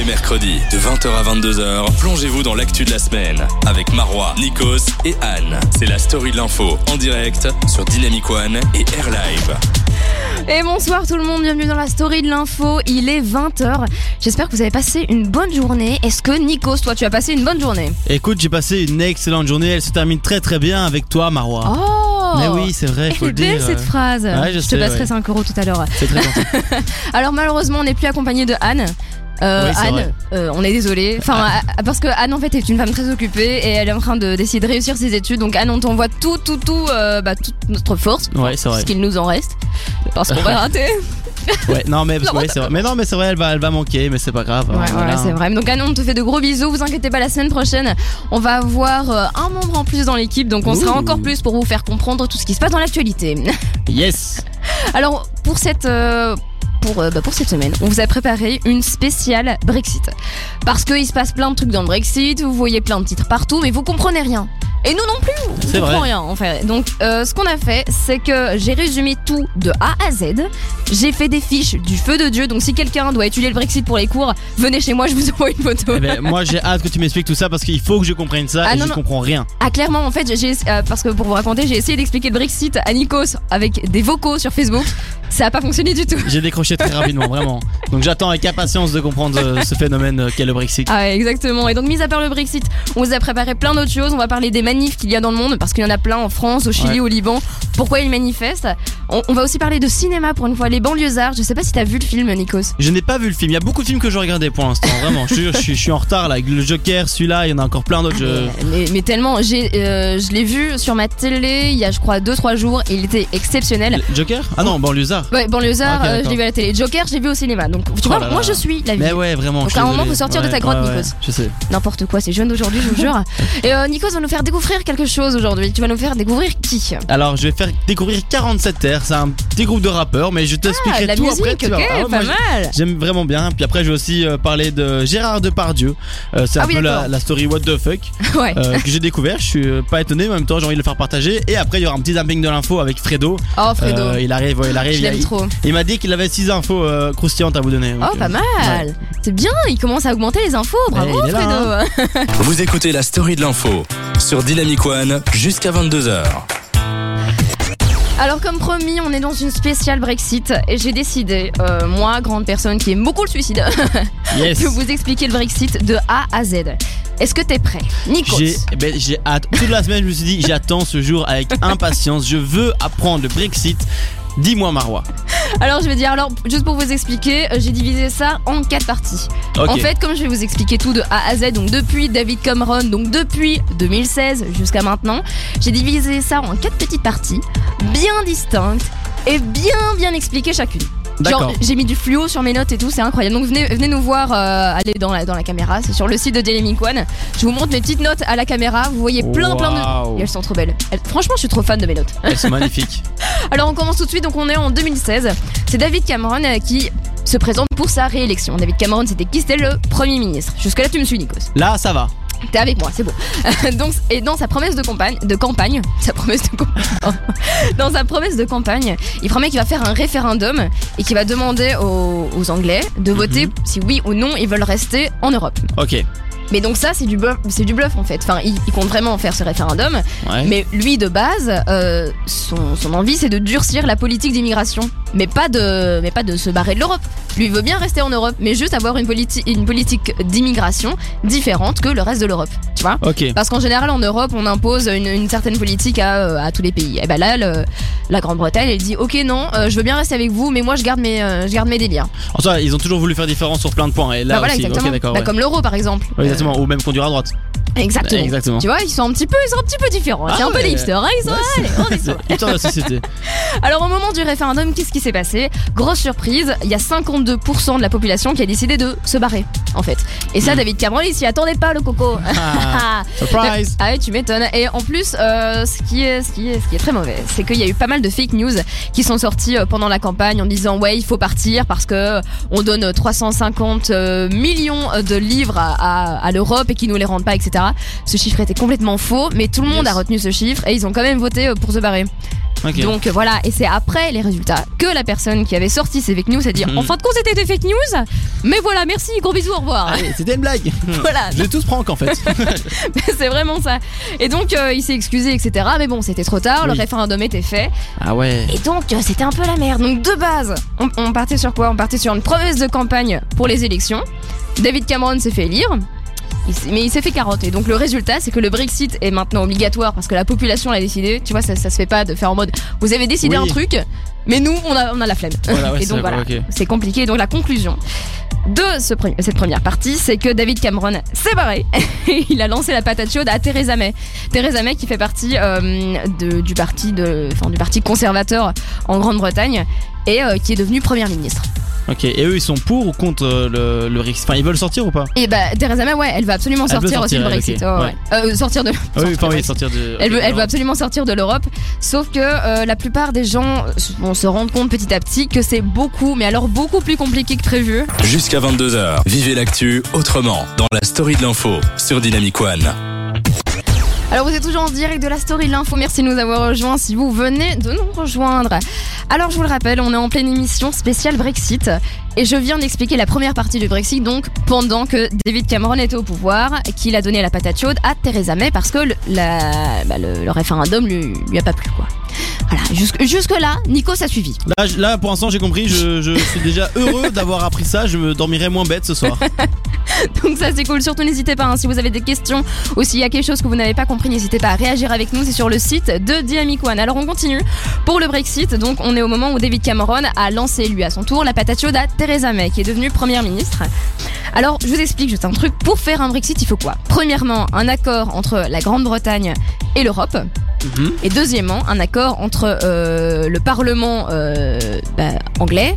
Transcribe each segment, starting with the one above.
les mercredis, de 20h à 22h, plongez-vous dans l'actu de la semaine avec Marois, Nikos et Anne. C'est la story de l'info en direct sur Dynamic One et Air Live. Et bonsoir tout le monde, bienvenue dans la story de l'info. Il est 20h. J'espère que vous avez passé une bonne journée. Est-ce que Nikos, toi, tu as passé une bonne journée? Écoute, j'ai passé une excellente journée. Elle se termine très très bien avec toi, Marois. Oh Mais oui, c'est vrai, faut Elle le est belle dire. cette phrase. Ouais, je te sais, passerai ouais. 5 euros tout à l'heure. C'est très gentil. Alors malheureusement, on n'est plus accompagné de Anne. Euh, Oui, Anne, euh, on est désolé. Enfin, à- parce que Anne en fait est une femme très occupée et elle est en train de d'essayer de réussir ses études. Donc Anne, on t'envoie tout, tout, tout, euh, bah, toute notre force, Ouais, c'est vrai. ce qu'il nous en reste, parce qu'on va rater. Ouais, non mais Non, ouais, c'est vrai. Mais non, mais c'est vrai, elle va, elle va manquer, mais c'est pas grave. Ouais, hein, voilà, c'est vrai. Donc Anne, on te fait de gros bisous. Vous inquiétez pas, la semaine prochaine, on va avoir euh, un membre en plus dans l'équipe, donc on sera encore plus pour vous faire comprendre tout ce qui se passe dans l'actualité. Yes. Alors pour cette euh, pour, euh, bah, pour cette semaine, on vous a préparé une spéciale Brexit. Parce qu'il se passe plein de trucs dans le Brexit, vous voyez plein de titres partout, mais vous comprenez rien. Et nous non plus, on comprend rien en fait. Donc euh, ce qu'on a fait, c'est que j'ai résumé tout de A à Z. J'ai fait des fiches du feu de Dieu, donc si quelqu'un doit étudier le Brexit pour les cours, venez chez moi, je vous envoie une photo. Eh ben, moi j'ai hâte que tu m'expliques tout ça parce qu'il faut que je comprenne ça Ah, et non, je non. comprends rien. Ah clairement en fait j'ai euh, parce que pour vous raconter j'ai essayé d'expliquer le Brexit à Nikos avec des vocaux sur Facebook ça a pas fonctionné du tout J'ai décroché très rapidement, vraiment. Donc j'attends avec impatience de comprendre euh, ce phénomène euh, qu'est le Brexit. Ah ouais, exactement. Et donc, mis à part le Brexit, on vous a préparé plein d'autres choses. On va parler des manifs qu'il y a dans le monde, parce qu'il y en a plein en France, au Chili, Ouais. au Liban. Pourquoi ils manifestent? On, on va aussi parler de cinéma pour une fois, les banlieusards. Je sais pas si t'as vu le film, Nikos. Je n'ai pas vu le film. Il y a beaucoup de films que je regardais pour l'instant, vraiment. Je, suis, je suis en retard là avec le Joker, celui-là. Il y en a encore plein d'autres. je- Mais, mais tellement, j'ai, euh, je l'ai vu sur ma télé il y a, je crois, 2-3 jours et il était exceptionnel. Le Joker? Ah non, banlieusard. Ouais, banlieusard, Ok, euh, je d'accord. l'ai vu à la télé. Joker, je l'ai vu au cinéma. Donc, tu Oh vois, là là. moi je suis la vie. Mais ouais, vraiment. Donc, suis à un moment, désolé. faut sortir de ta grotte, Nikos. Je sais. N'importe quoi, c'est jeune d'aujourd'hui, je vous jure. Et euh, Nikos va nous faire découvrir quelque chose aujourd'hui. Tu vas nous faire découvrir qui? Alors, je vais faire découvrir 47 Terres. C'est un petit groupe de rappeurs, mais je Ah, t'expliquerai la tout musique, après. tu ok, vas voir. Ah ouais, pas moi, j'ai- mal. J'aime vraiment bien. Puis après, je vais aussi euh, parler de Gérard Depardieu. Euh, c'est un Ah oui, peu la, d'accord. la story What the fuck Ouais. euh, que j'ai découvert. Je suis euh, pas étonné, mais en même temps, j'ai envie de le faire partager. Et après, il y aura un petit zapping de l'info avec Fredo. Oh, Fredo. Euh, il arrive, ouais, il arrive. je il, l'aime il- trop. il m'a dit qu'il avait 6 infos euh, croustillantes à vous donner. Oh, Donc, pas euh, mal. C'est bien, il commence à augmenter les infos. Bravo, là, Fredo. Vous écoutez la story de l'info sur Dynamic One jusqu'à 22h. Alors, comme promis, on est dans une spéciale Brexit et j'ai décidé, euh, moi, grande personne qui aime beaucoup le suicide, Yes. de vous expliquer le Brexit de A à Z. Est-ce que t'es prêt J'ai eh ben, j'ai hâte. Toute la semaine, je me suis dit, j'attends ce jour avec impatience. Je veux apprendre le Brexit. Dis-moi, Marois. Alors, je vais dire, alors, juste pour vous expliquer, euh, j'ai divisé ça en quatre parties. En fait, comme je vais vous expliquer tout de A à Z, donc depuis David Cameron, donc depuis 2016 jusqu'à maintenant, j'ai divisé ça en quatre petites parties, bien distinctes et bien bien expliquées chacune. Genre, j'ai mis du fluo sur mes notes et tout, c'est incroyable. Donc venez, venez nous voir, euh, allez dans la, dans la caméra, c'est sur le site de Dynamic One. Je vous montre mes petites notes à la caméra, vous voyez plein plein de... Et elles sont trop belles. Elles- franchement, je suis trop fan de mes notes. Elles sont magnifiques. Alors on commence tout de suite, donc on est en 2016. C'est David Cameron euh, qui se présente pour sa réélection. David Cameron, c'était qui? C'était le Premier ministre. Jusque-là, tu me suis, Nikos. Là, ça va. T'es avec moi, c'est bon. Donc, et dans sa promesse de campagne, de campagne, sa promesse de campagne, dans sa promesse de campagne, il promet qu'il va faire un référendum et qu'il va demander aux, aux Anglais de voter Mhm. si oui ou non ils veulent rester en Europe. Ok. Mais donc ça, c'est du bluff, c'est du bluff en fait. Enfin, il, il compte vraiment faire ce référendum, Ouais. mais lui de base, euh, son, son envie c'est de durcir la politique d'immigration, mais pas de, mais pas de se barrer de l'Europe. Lui il veut bien rester en Europe, mais juste avoir une, politi- une politique d'immigration différente que le reste de l'Europe. Tu vois parce qu'en général, en Europe, on impose une, une certaine politique à, euh, à tous les pays. Et ben là, le- la Grande-Bretagne, elle dit Ok, non, euh, je veux bien rester avec vous, mais moi, je garde mes, euh, je garde mes délires. En soi, ils ont toujours voulu faire différent sur plein de points. Et là Bah aussi. exactement. Ok, d'accord. Bah, ouais. Comme l'euro, par exemple. Ouais, Ou même conduire à droite. Exactement. Exactement. Tu vois, ils sont un petit peu, ils sont un petit peu différents. Ah c'est un peu des hipsters. hein, ils sont, allez, on est sur- Putain, de la société. Alors, au moment du référendum, qu'est-ce qui s'est passé? Grosse surprise, il y a 52% de la population qui a décidé de se barrer, en fait. Et ça, Hmm. David Cameron, il s'y attendait pas, le coco. Ah, surprise. Ah ouais, tu m'étonnes. Et en plus, euh, ce, qui est, ce, qui est, ce qui est très mauvais, c'est qu'il y a eu pas mal de fake news qui sont sortis euh, pendant la campagne en disant ouais, il faut partir parce que euh, on donne 350 euh, millions de livres à, à, à l'Europe et qu'ils nous les rendent pas, etc. Ce chiffre était complètement faux, mais tout le monde Yes. a retenu ce chiffre et ils ont quand même voté euh, pour se barrer. Donc euh, voilà, et c'est après les résultats que la personne qui avait sorti ces fake news a dit en fin de compte c'était des fake news, mais voilà, merci, gros bisous, au revoir. Allez, c'était une blague. Voilà, Je les tous prank en fait. c'est vraiment ça. Et donc euh, il s'est excusé, etc. Mais bon, c'était trop tard, le référendum était fait. Ah ouais. Et donc, euh, c'était un peu la merde. Donc, de base, on, on partait sur quoi? On partait sur une promesse de campagne pour les élections. David Cameron s'est fait élire. Il mais il s'est fait carotter. Donc le résultat, c'est que le Brexit est maintenant obligatoire parce que la population l'a décidé. Tu vois, ça, ça se fait pas de faire en mode vous avez décidé Oui. un truc, mais nous, on a, on a la flemme. Voilà, ouais, Et donc voilà, c'est compliqué. Donc la conclusion de ce cette première partie, c'est que David Cameron s'est barré. Et il a lancé la patate chaude à Theresa May. Theresa May qui fait partie euh, de- du parti de, enfin, du parti conservateur en Grande-Bretagne et euh, qui est devenue première ministre. Ok. Et eux, ils sont pour ou contre euh, le, le Brexit Enfin, ils veulent sortir ou pas? Et bah Theresa May, ouais, elle va absolument Elle veut sortir, aussi sortir, du Brexit. ok, ouais, ouais. Euh, sortir de. Ah oui, sortir oui, sortir de. Elle veut, elle veut alors. absolument sortir de l'Europe, sauf que euh, la plupart des gens vont se rendre compte petit à petit que c'est beaucoup, mais alors beaucoup plus compliqué que prévu. Jusqu'à 22h, vivez l'actu autrement dans la story de l'info sur Dynamic One. Alors vous êtes toujours en direct de la story l'info, merci de nous avoir rejoints si vous venez de nous rejoindre. Alors je vous le rappelle, on est en pleine émission spéciale Brexit et je viens d'expliquer la première partie du Brexit donc pendant que David Cameron était au pouvoir, qu'il a donné la patate chaude à Theresa May parce que le, bah, référendum lui a pas plu quoi. Voilà, jusque, jusque là, Nico a suivi. Là, pour l'instant, j'ai compris. Je, je suis déjà heureux d'avoir appris ça. Je me dormirai moins bête ce soir. Donc ça c'est cool, surtout n'hésitez pas, hein, si vous avez des questions ou s'il y a quelque chose que vous n'avez pas compris, n'hésitez pas à réagir avec nous, c'est sur le site de Dynamic One. Alors on continue pour le Brexit, donc on est au moment où David Cameron a lancé lui à son tour la patate chaude à Theresa May qui est devenue première ministre. Alors je vous explique juste un truc, pour faire un Brexit il faut quoi? Premièrement un accord entre la Grande-Bretagne et l'Europe. Et deuxièmement, un accord entre euh, le Parlement euh, bah, anglais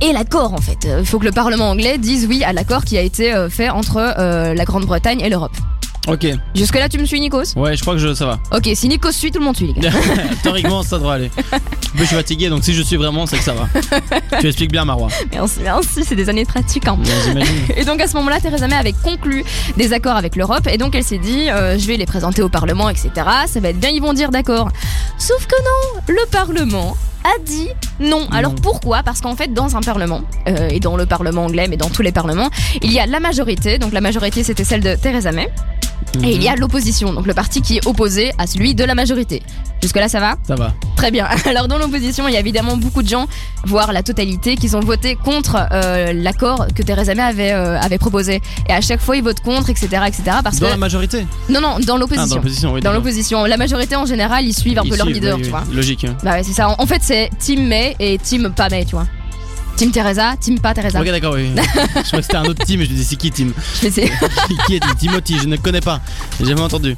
et l'accord en fait. Il faut que le Parlement anglais dise oui à l'accord qui a été euh, fait entre euh, la Grande-Bretagne et l'Europe. Ok. Jusque là, tu me suis, Nikos Ouais, je crois que je, ça va. Ok, si Nikos suit, tout le monde suit, les gars. Théoriquement, ça devrait aller. Mais je suis fatigué, donc si je suis vraiment, c'est que ça va. tu expliques bien, Marois. merci, merci, c'est des années de pratique. hein. Ouais. Et donc à ce moment-là, Theresa May avait conclu des accords avec l'Europe et donc elle s'est dit euh, je vais les présenter au Parlement, etc. Ça va être bien, ils vont dire d'accord. Sauf que non, le Parlement a dit non. Alors pourquoi? Parce qu'en fait, dans un Parlement, euh, et dans le Parlement anglais, mais dans tous les parlements, il y a la majorité. Donc la majorité, c'était celle de Theresa May. Et il y a l'opposition, donc le parti qui est opposé à celui de la majorité. Jusque-là, ça va Ça va. Très bien. Alors dans l'opposition, il y a évidemment beaucoup de gens, voire la totalité, qui ont voté contre euh, l'accord que Theresa May avait, euh, avait proposé. Et à chaque fois, ils votent contre, etc., etc. Parce Dans que la majorité non, non, dans Ah, dans l'opposition. l'opposition, oui. dans l'opposition, la majorité en général, ils suivent un Ils peu leur leader, oui, tu oui. vois. Logique. hein. Bah ouais, c'est ça. En en fait, c'est Team May et Team pas May, tu vois. Team Teresa, Team pas Teresa. Ok, d'accord, oui. je crois que c'était un autre team, et je me dis, c'est qui team Je sais. Qui est Timothy Je ne connais pas. J'ai jamais entendu.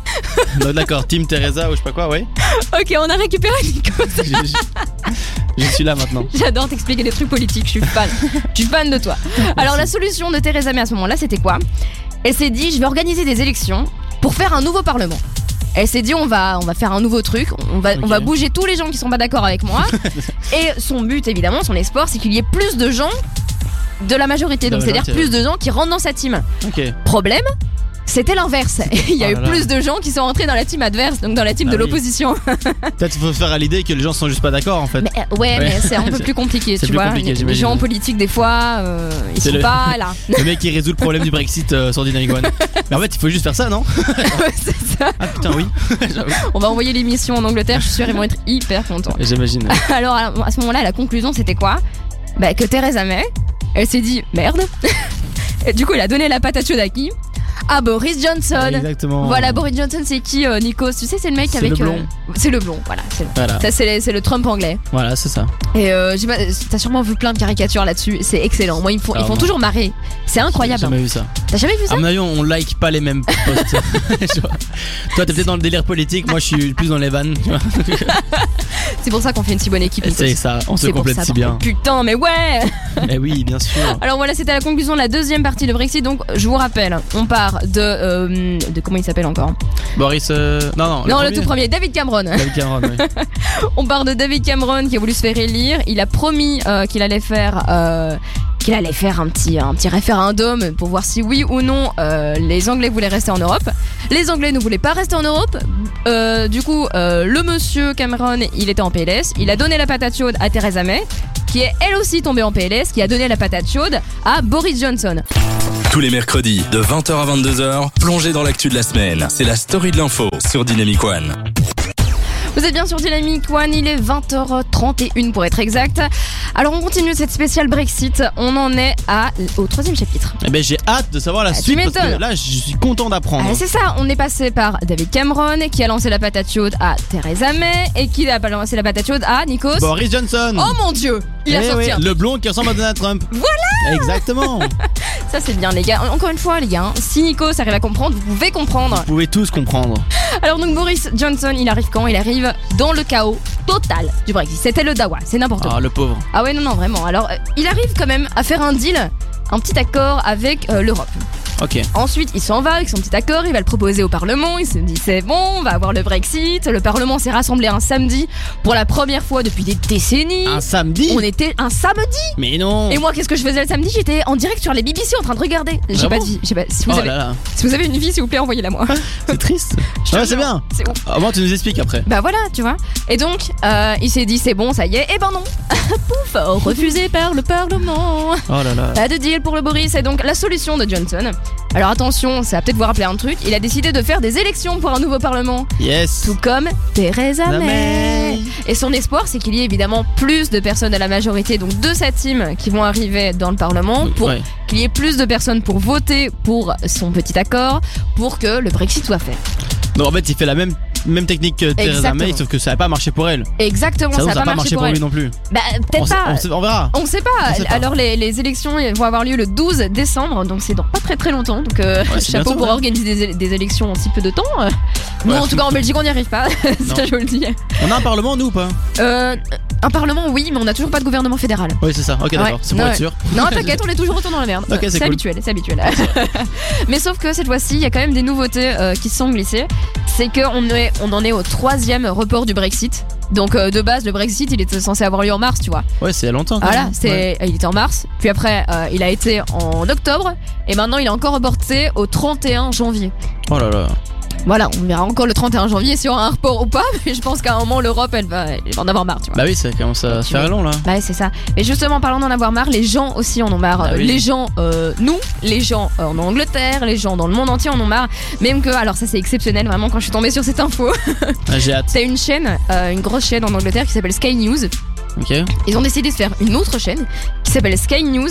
D'accord, Team Teresa ou je sais pas quoi, oui. ok, on a récupéré Nico. Je, je- je suis là maintenant. J'adore t'expliquer des trucs politiques, je suis fan. je suis fan de toi. Alors la solution de Theresa May à ce moment-là, c'était quoi? Elle s'est dit, je vais organiser des élections pour faire un nouveau parlement. Elle s'est dit, on va, on va faire un nouveau truc, on va, on Ok. va bouger tous les gens qui sont pas d'accord avec moi. Et son but, évidemment, son espoir, c'est qu'il y ait plus de gens de la majorité. De Donc c'est-à-dire plus de gens qui rentrent dans sa team. Ok. Problème c'était l'inverse. Il y a Oh eu là là. plus de gens qui sont rentrés dans la team adverse, donc dans la team Ah de oui. l'opposition. Peut-être qu'il faut faire à l'idée que les gens sont juste pas d'accord en fait. Mais, euh, ouais, Ouais. mais c'est un peu plus compliqué, tu plus vois. compliqué, les gens politiques, des fois, euh, ils C'est sont le- pas là. Le mec qui résout le problème du Brexit euh, sur Dynamic One. Mais en fait, il faut juste faire ça, non? C'est ça. Ah putain, oui. On va envoyer l'émission en Angleterre, je suis sûre, ils vont être hyper contents. J'imagine. Alors, à à ce moment-là, la conclusion, c'était quoi? Bah, que Theresa May, elle s'est dit merde. Et du coup, elle a donné la patate chaude à qui À Boris Johnson. Exactement. Voilà, Boris Johnson, c'est qui, euh, Nikos Tu sais, c'est le mec C'est avec. le blond. euh, c'est le blond, voilà. c'est- Voilà, Ça, c'est le- le Trump anglais. voilà c'est ça. Et euh, j'ai t'as sûrement vu plein de caricatures là-dessus. C'est excellent. Moi, ils me font, ils font toujours marrer. C'est J'ai incroyable. jamais vu ça. T'as jamais vu ça À mon avis, on like pas les mêmes posts. Toi, t'es peut-être dans le délire politique, moi, je suis plus dans les vannes. C'est pour ça qu'on fait une si bonne équipe. C'est ça, on se complète si bien. Putain, mais ouais Eh oui, bien sûr. Alors voilà, c'était la conclusion de la deuxième partie de Brexit. Donc, je vous rappelle, on part de. euh, de comment il s'appelle encore Boris. euh, Non, non. Non, le tout premier, David Cameron. David Cameron, oui. on part de David Cameron qui a voulu se faire élire. Il a promis euh, qu'il allait faire. euh, qu'il allait faire un petit, un petit référendum pour voir si oui ou non euh, les Anglais voulaient rester en Europe. Les Anglais ne voulaient pas rester en Europe. euh, du coup, euh, le monsieur Cameron, il était en PLS. Il a donné la patate chaude à Theresa May, qui est elle aussi tombée en PLS, qui a donné la patate chaude à Boris Johnson. Tous les mercredis, de 20h à 22h, plongez dans l'actu de la semaine. C'est la story de l'info sur Dynamic One. Vous êtes bien sur Dynamic One, il est 20h31 pour être exact. Alors on continue cette spéciale Brexit, on en est à, au troisième chapitre. Eh ben j'ai hâte de savoir la Ah, suite parce que là je suis content d'apprendre. Ah, c'est ça, on est passé par David Cameron qui a lancé la patate chaude à Theresa May et qui a lancé la patate chaude à Nikos. Boris Johnson. Oh mon dieu, il a Eh sorti oui, un le blond qui ressemble à Donald Trump. Voilà. Exactement. Ça c'est bien les gars. Encore une fois les gars, hein, si Nico arrive à comprendre, vous pouvez comprendre. Vous pouvez tous comprendre. Alors donc Boris Johnson, il arrive quand? Il arrive dans le chaos total du Brexit. C'était le dawa, c'est n'importe quoi. Ah le pauvre. Ah ouais non non vraiment. Alors euh, il arrive quand même à faire un deal, un petit accord avec euh, l'Europe. Ok. Ensuite, il s'en va avec son petit accord, il va le proposer au Parlement, il se dit c'est bon, on va avoir le Brexit. Le Parlement s'est rassemblé un samedi pour la première fois depuis des décennies. Un samedi. On était un samedi Mais non. Et moi, qu'est-ce que je faisais le samedi? J'étais en direct sur les BBC en train de regarder. J'ai pas j'ai pas- Si vous, Oh avez, là là. si vous avez une vie, s'il vous plaît, envoyez-la moi. C'est triste. Ouais, c'est bien. C'est ouf. Ah, moi tu nous expliques après. Bah voilà, tu vois. Et donc, euh, il s'est dit c'est bon, ça y est. Et ben non. Pouf, refusé par le Parlement. Oh là là. Pas de deal pour le Boris. Et donc, la solution de Johnson. Alors attention, ça va peut-être vous rappeler un truc. Il a décidé de faire des élections pour un nouveau Parlement. Yes. Tout comme Theresa May. May. Et son espoir, c'est qu'il y ait évidemment plus de personnes de la majorité, donc de sa team, qui vont arriver dans le Parlement pour Ouais. qu'il y ait plus de personnes pour voter pour son petit accord, pour que le Brexit soit fait. Donc en fait il fait la même même technique que Theresa. May sauf que ça n'a pas marché pour elle. Exactement, Ça, n'a pas, marché pour, lui non plus. Bah, peut-être pas. on sait- on verra. On sait pas. On sait pas. Alors les, les élections vont avoir lieu le 12 décembre, donc c'est dans pas très très longtemps. Donc euh, c'est chapeau bientôt, pour ouais. organiser des, des élections en si peu de temps. Nous Ouais. en tout cas en Belgique on n'y arrive pas, ça je vous le dis. On a un parlement nous ou pas? Euh, un parlement oui, mais on n'a toujours pas de gouvernement fédéral. Oui c'est ça. Ok d'accord. Ouais. C'est pour Ouais. être sûr. Non, t'inquiète, on est toujours autant dans la merde. C'est cool. habituel, c'est habituel. Mais sauf que cette fois-ci, il y a quand même des nouveautés euh, qui se sont glissées. C'est qu'on est, on en est au troisième report du Brexit. Donc euh, de base, le Brexit, il était censé avoir lieu en mars, tu vois. Ouais c'est longtemps. quand Voilà, même. c'est, Ouais. il était en mars. Puis après, euh, il a été en octobre. Et maintenant, il est encore reporté au 31 janvier. Oh là là. Voilà, on verra encore le 31 janvier si on aura un report ou pas. Mais je pense qu'à un moment, l'Europe, elle va, elle va en avoir marre, tu vois. Bah oui ça commence à faire long là. Ouais, c'est ça. Mais justement, parlant d'en avoir marre, les gens aussi en ont marre. Ah Euh, oui. Les gens, euh, nous, les gens euh, en Angleterre, les gens dans le monde entier en ont marre. Même que, alors ça c'est exceptionnel vraiment quand je suis tombée sur cette info. Ah, J'ai hâte. c'est une chaîne, euh, une grosse chaîne en Angleterre qui s'appelle Sky News. Ok. Ils ont décidé de faire une autre chaîne qui s'appelle Sky News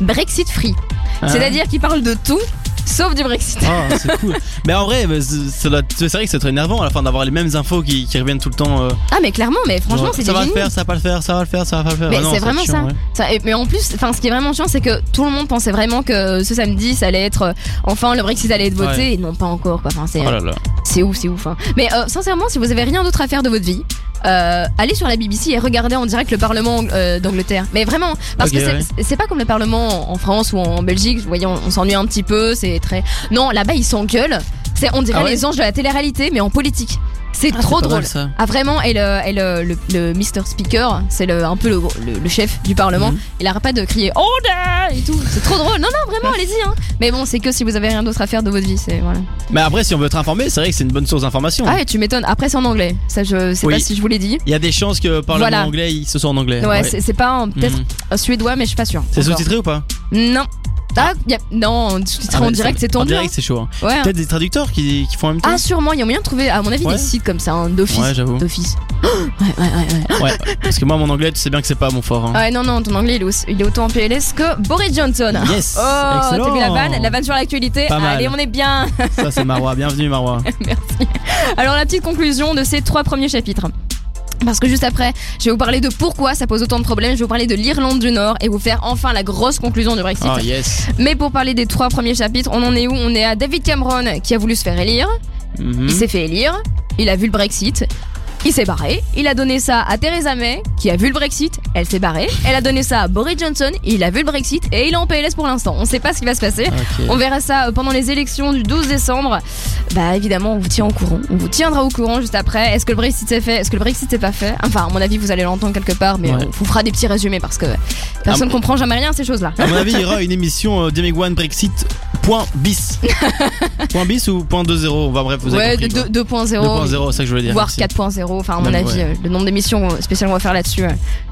Brexit Free. Ah. C'est-à-dire qu'ils parlent de tout sauf du Brexit. Oh, c'est cool. Mais en vrai, bah, c'est vrai que c'est très énervant à la fin d'avoir les mêmes infos qui, qui reviennent tout le temps. euh, Ah mais clairement, mais franchement c'est ça va le faire, ça va pas le faire, ça va le faire, ça va pas le faire. Mais Ah c'est vraiment chiant, ça. ouais. Ça, et- Mais en plus, enfin, ce qui est vraiment chiant, c'est que tout le monde pensait vraiment que ce samedi, ça allait être, euh, enfin, le Brexit allait être voté, Ouais. et non pas encore. Quoi. Enfin, c'est, Oh c'est ouf, c'est ouf. hein. Mais euh, sincèrement, si vous avez rien d'autre à faire de votre vie. Euh, allez sur la BBC et regardez en direct le Parlement euh, d'Angleterre. Mais vraiment, parce que c'est, ouais. pas comme le Parlement en France ou en Belgique. Vous voyez, on, on s'ennuie un petit peu. C'est très. Non, là-bas ils s'engueulent. C'est, on dirait Ah ouais les anges de la télé-réalité, mais en politique. C'est Ah, trop drôle. mal, ça. Ah vraiment et le, et le, le, le Mr Speaker c'est le, un peu le, chef du parlement Mhm. il arrête pas de crier Order et tout c'est trop drôle non non vraiment allez-y hein. mais bon c'est que si vous avez rien d'autre à faire de votre vie c'est voilà Mais après, si on veut être informé, c'est vrai que c'est une bonne source d'information. ah et tu m'étonnes après c'est en anglais ça je sais Oui. pas si je vous l'ai dit Il y a des chances que par le Voilà. anglais, se soit en anglais. ouais, c'est c'est pas peut-être Mhm. suédois mais je suis pas sûre C'est sous-titré ou pas? Non ah, y a- non sous-titré Ah, en bah, direct c'est En tendu direct, c'est chaud. hein. hein. ouais hein. Peut-être des traducteurs qui, qui font en même temps ah sûrement il y a moyen de trouver à mon avis Ouais. des sites comme ça hein, d'office Ouais, j'avoue. d'office ouais ouais ouais, ouais. Ouais, parce que moi, mon anglais, tu sais bien que c'est pas mon fort. hein. Ouais, non, non, ton anglais il est, aussi- il est autant en PLS que Boris Johnson. Yes, Oh, t'as vu la vanne La vanne sur l'actualité. Allez, on est bien Ça, c'est Marois. Bienvenue, Marois. Alors, la petite conclusion de ces trois premiers chapitres. Parce que juste après, je vais vous parler de pourquoi ça pose autant de problèmes, je vais vous parler de l'Irlande du Nord et vous faire enfin la grosse conclusion du Brexit. Oh, yes. Mais pour parler des trois premiers chapitres, on en est où? On est à David Cameron qui a voulu se faire élire, Mhm. il s'est fait élire, il a vu le Brexit, il s'est barré, il a donné ça à Theresa May, qui a vu le Brexit, elle s'est barrée. Elle a donné ça à Boris Johnson, il a vu le Brexit et il est en PLS pour l'instant. On ne sait pas ce qui va se passer. On verra ça euh, pendant les élections du 12 décembre. Bah évidemment, on vous tient au courant. On vous tiendra au courant juste après. Est-ce que le Brexit s'est fait? Est-ce que le Brexit s'est pas fait? Enfin, à mon avis, vous allez l'entendre quelque part, mais on vous fera des petits résumés parce que personne ne comprend jamais rien à ces choses-là. À mon avis, il y aura une émission euh, One Brexit point bis. point bis ou point 2.0 Bref, Ouais, 2.0. 2.0, c'est ça que je voulais dire. Voire 4.0. Enfin, à mon avis, euh, le nombre d'émissions euh, spéciales qu'on va faire là-dessus.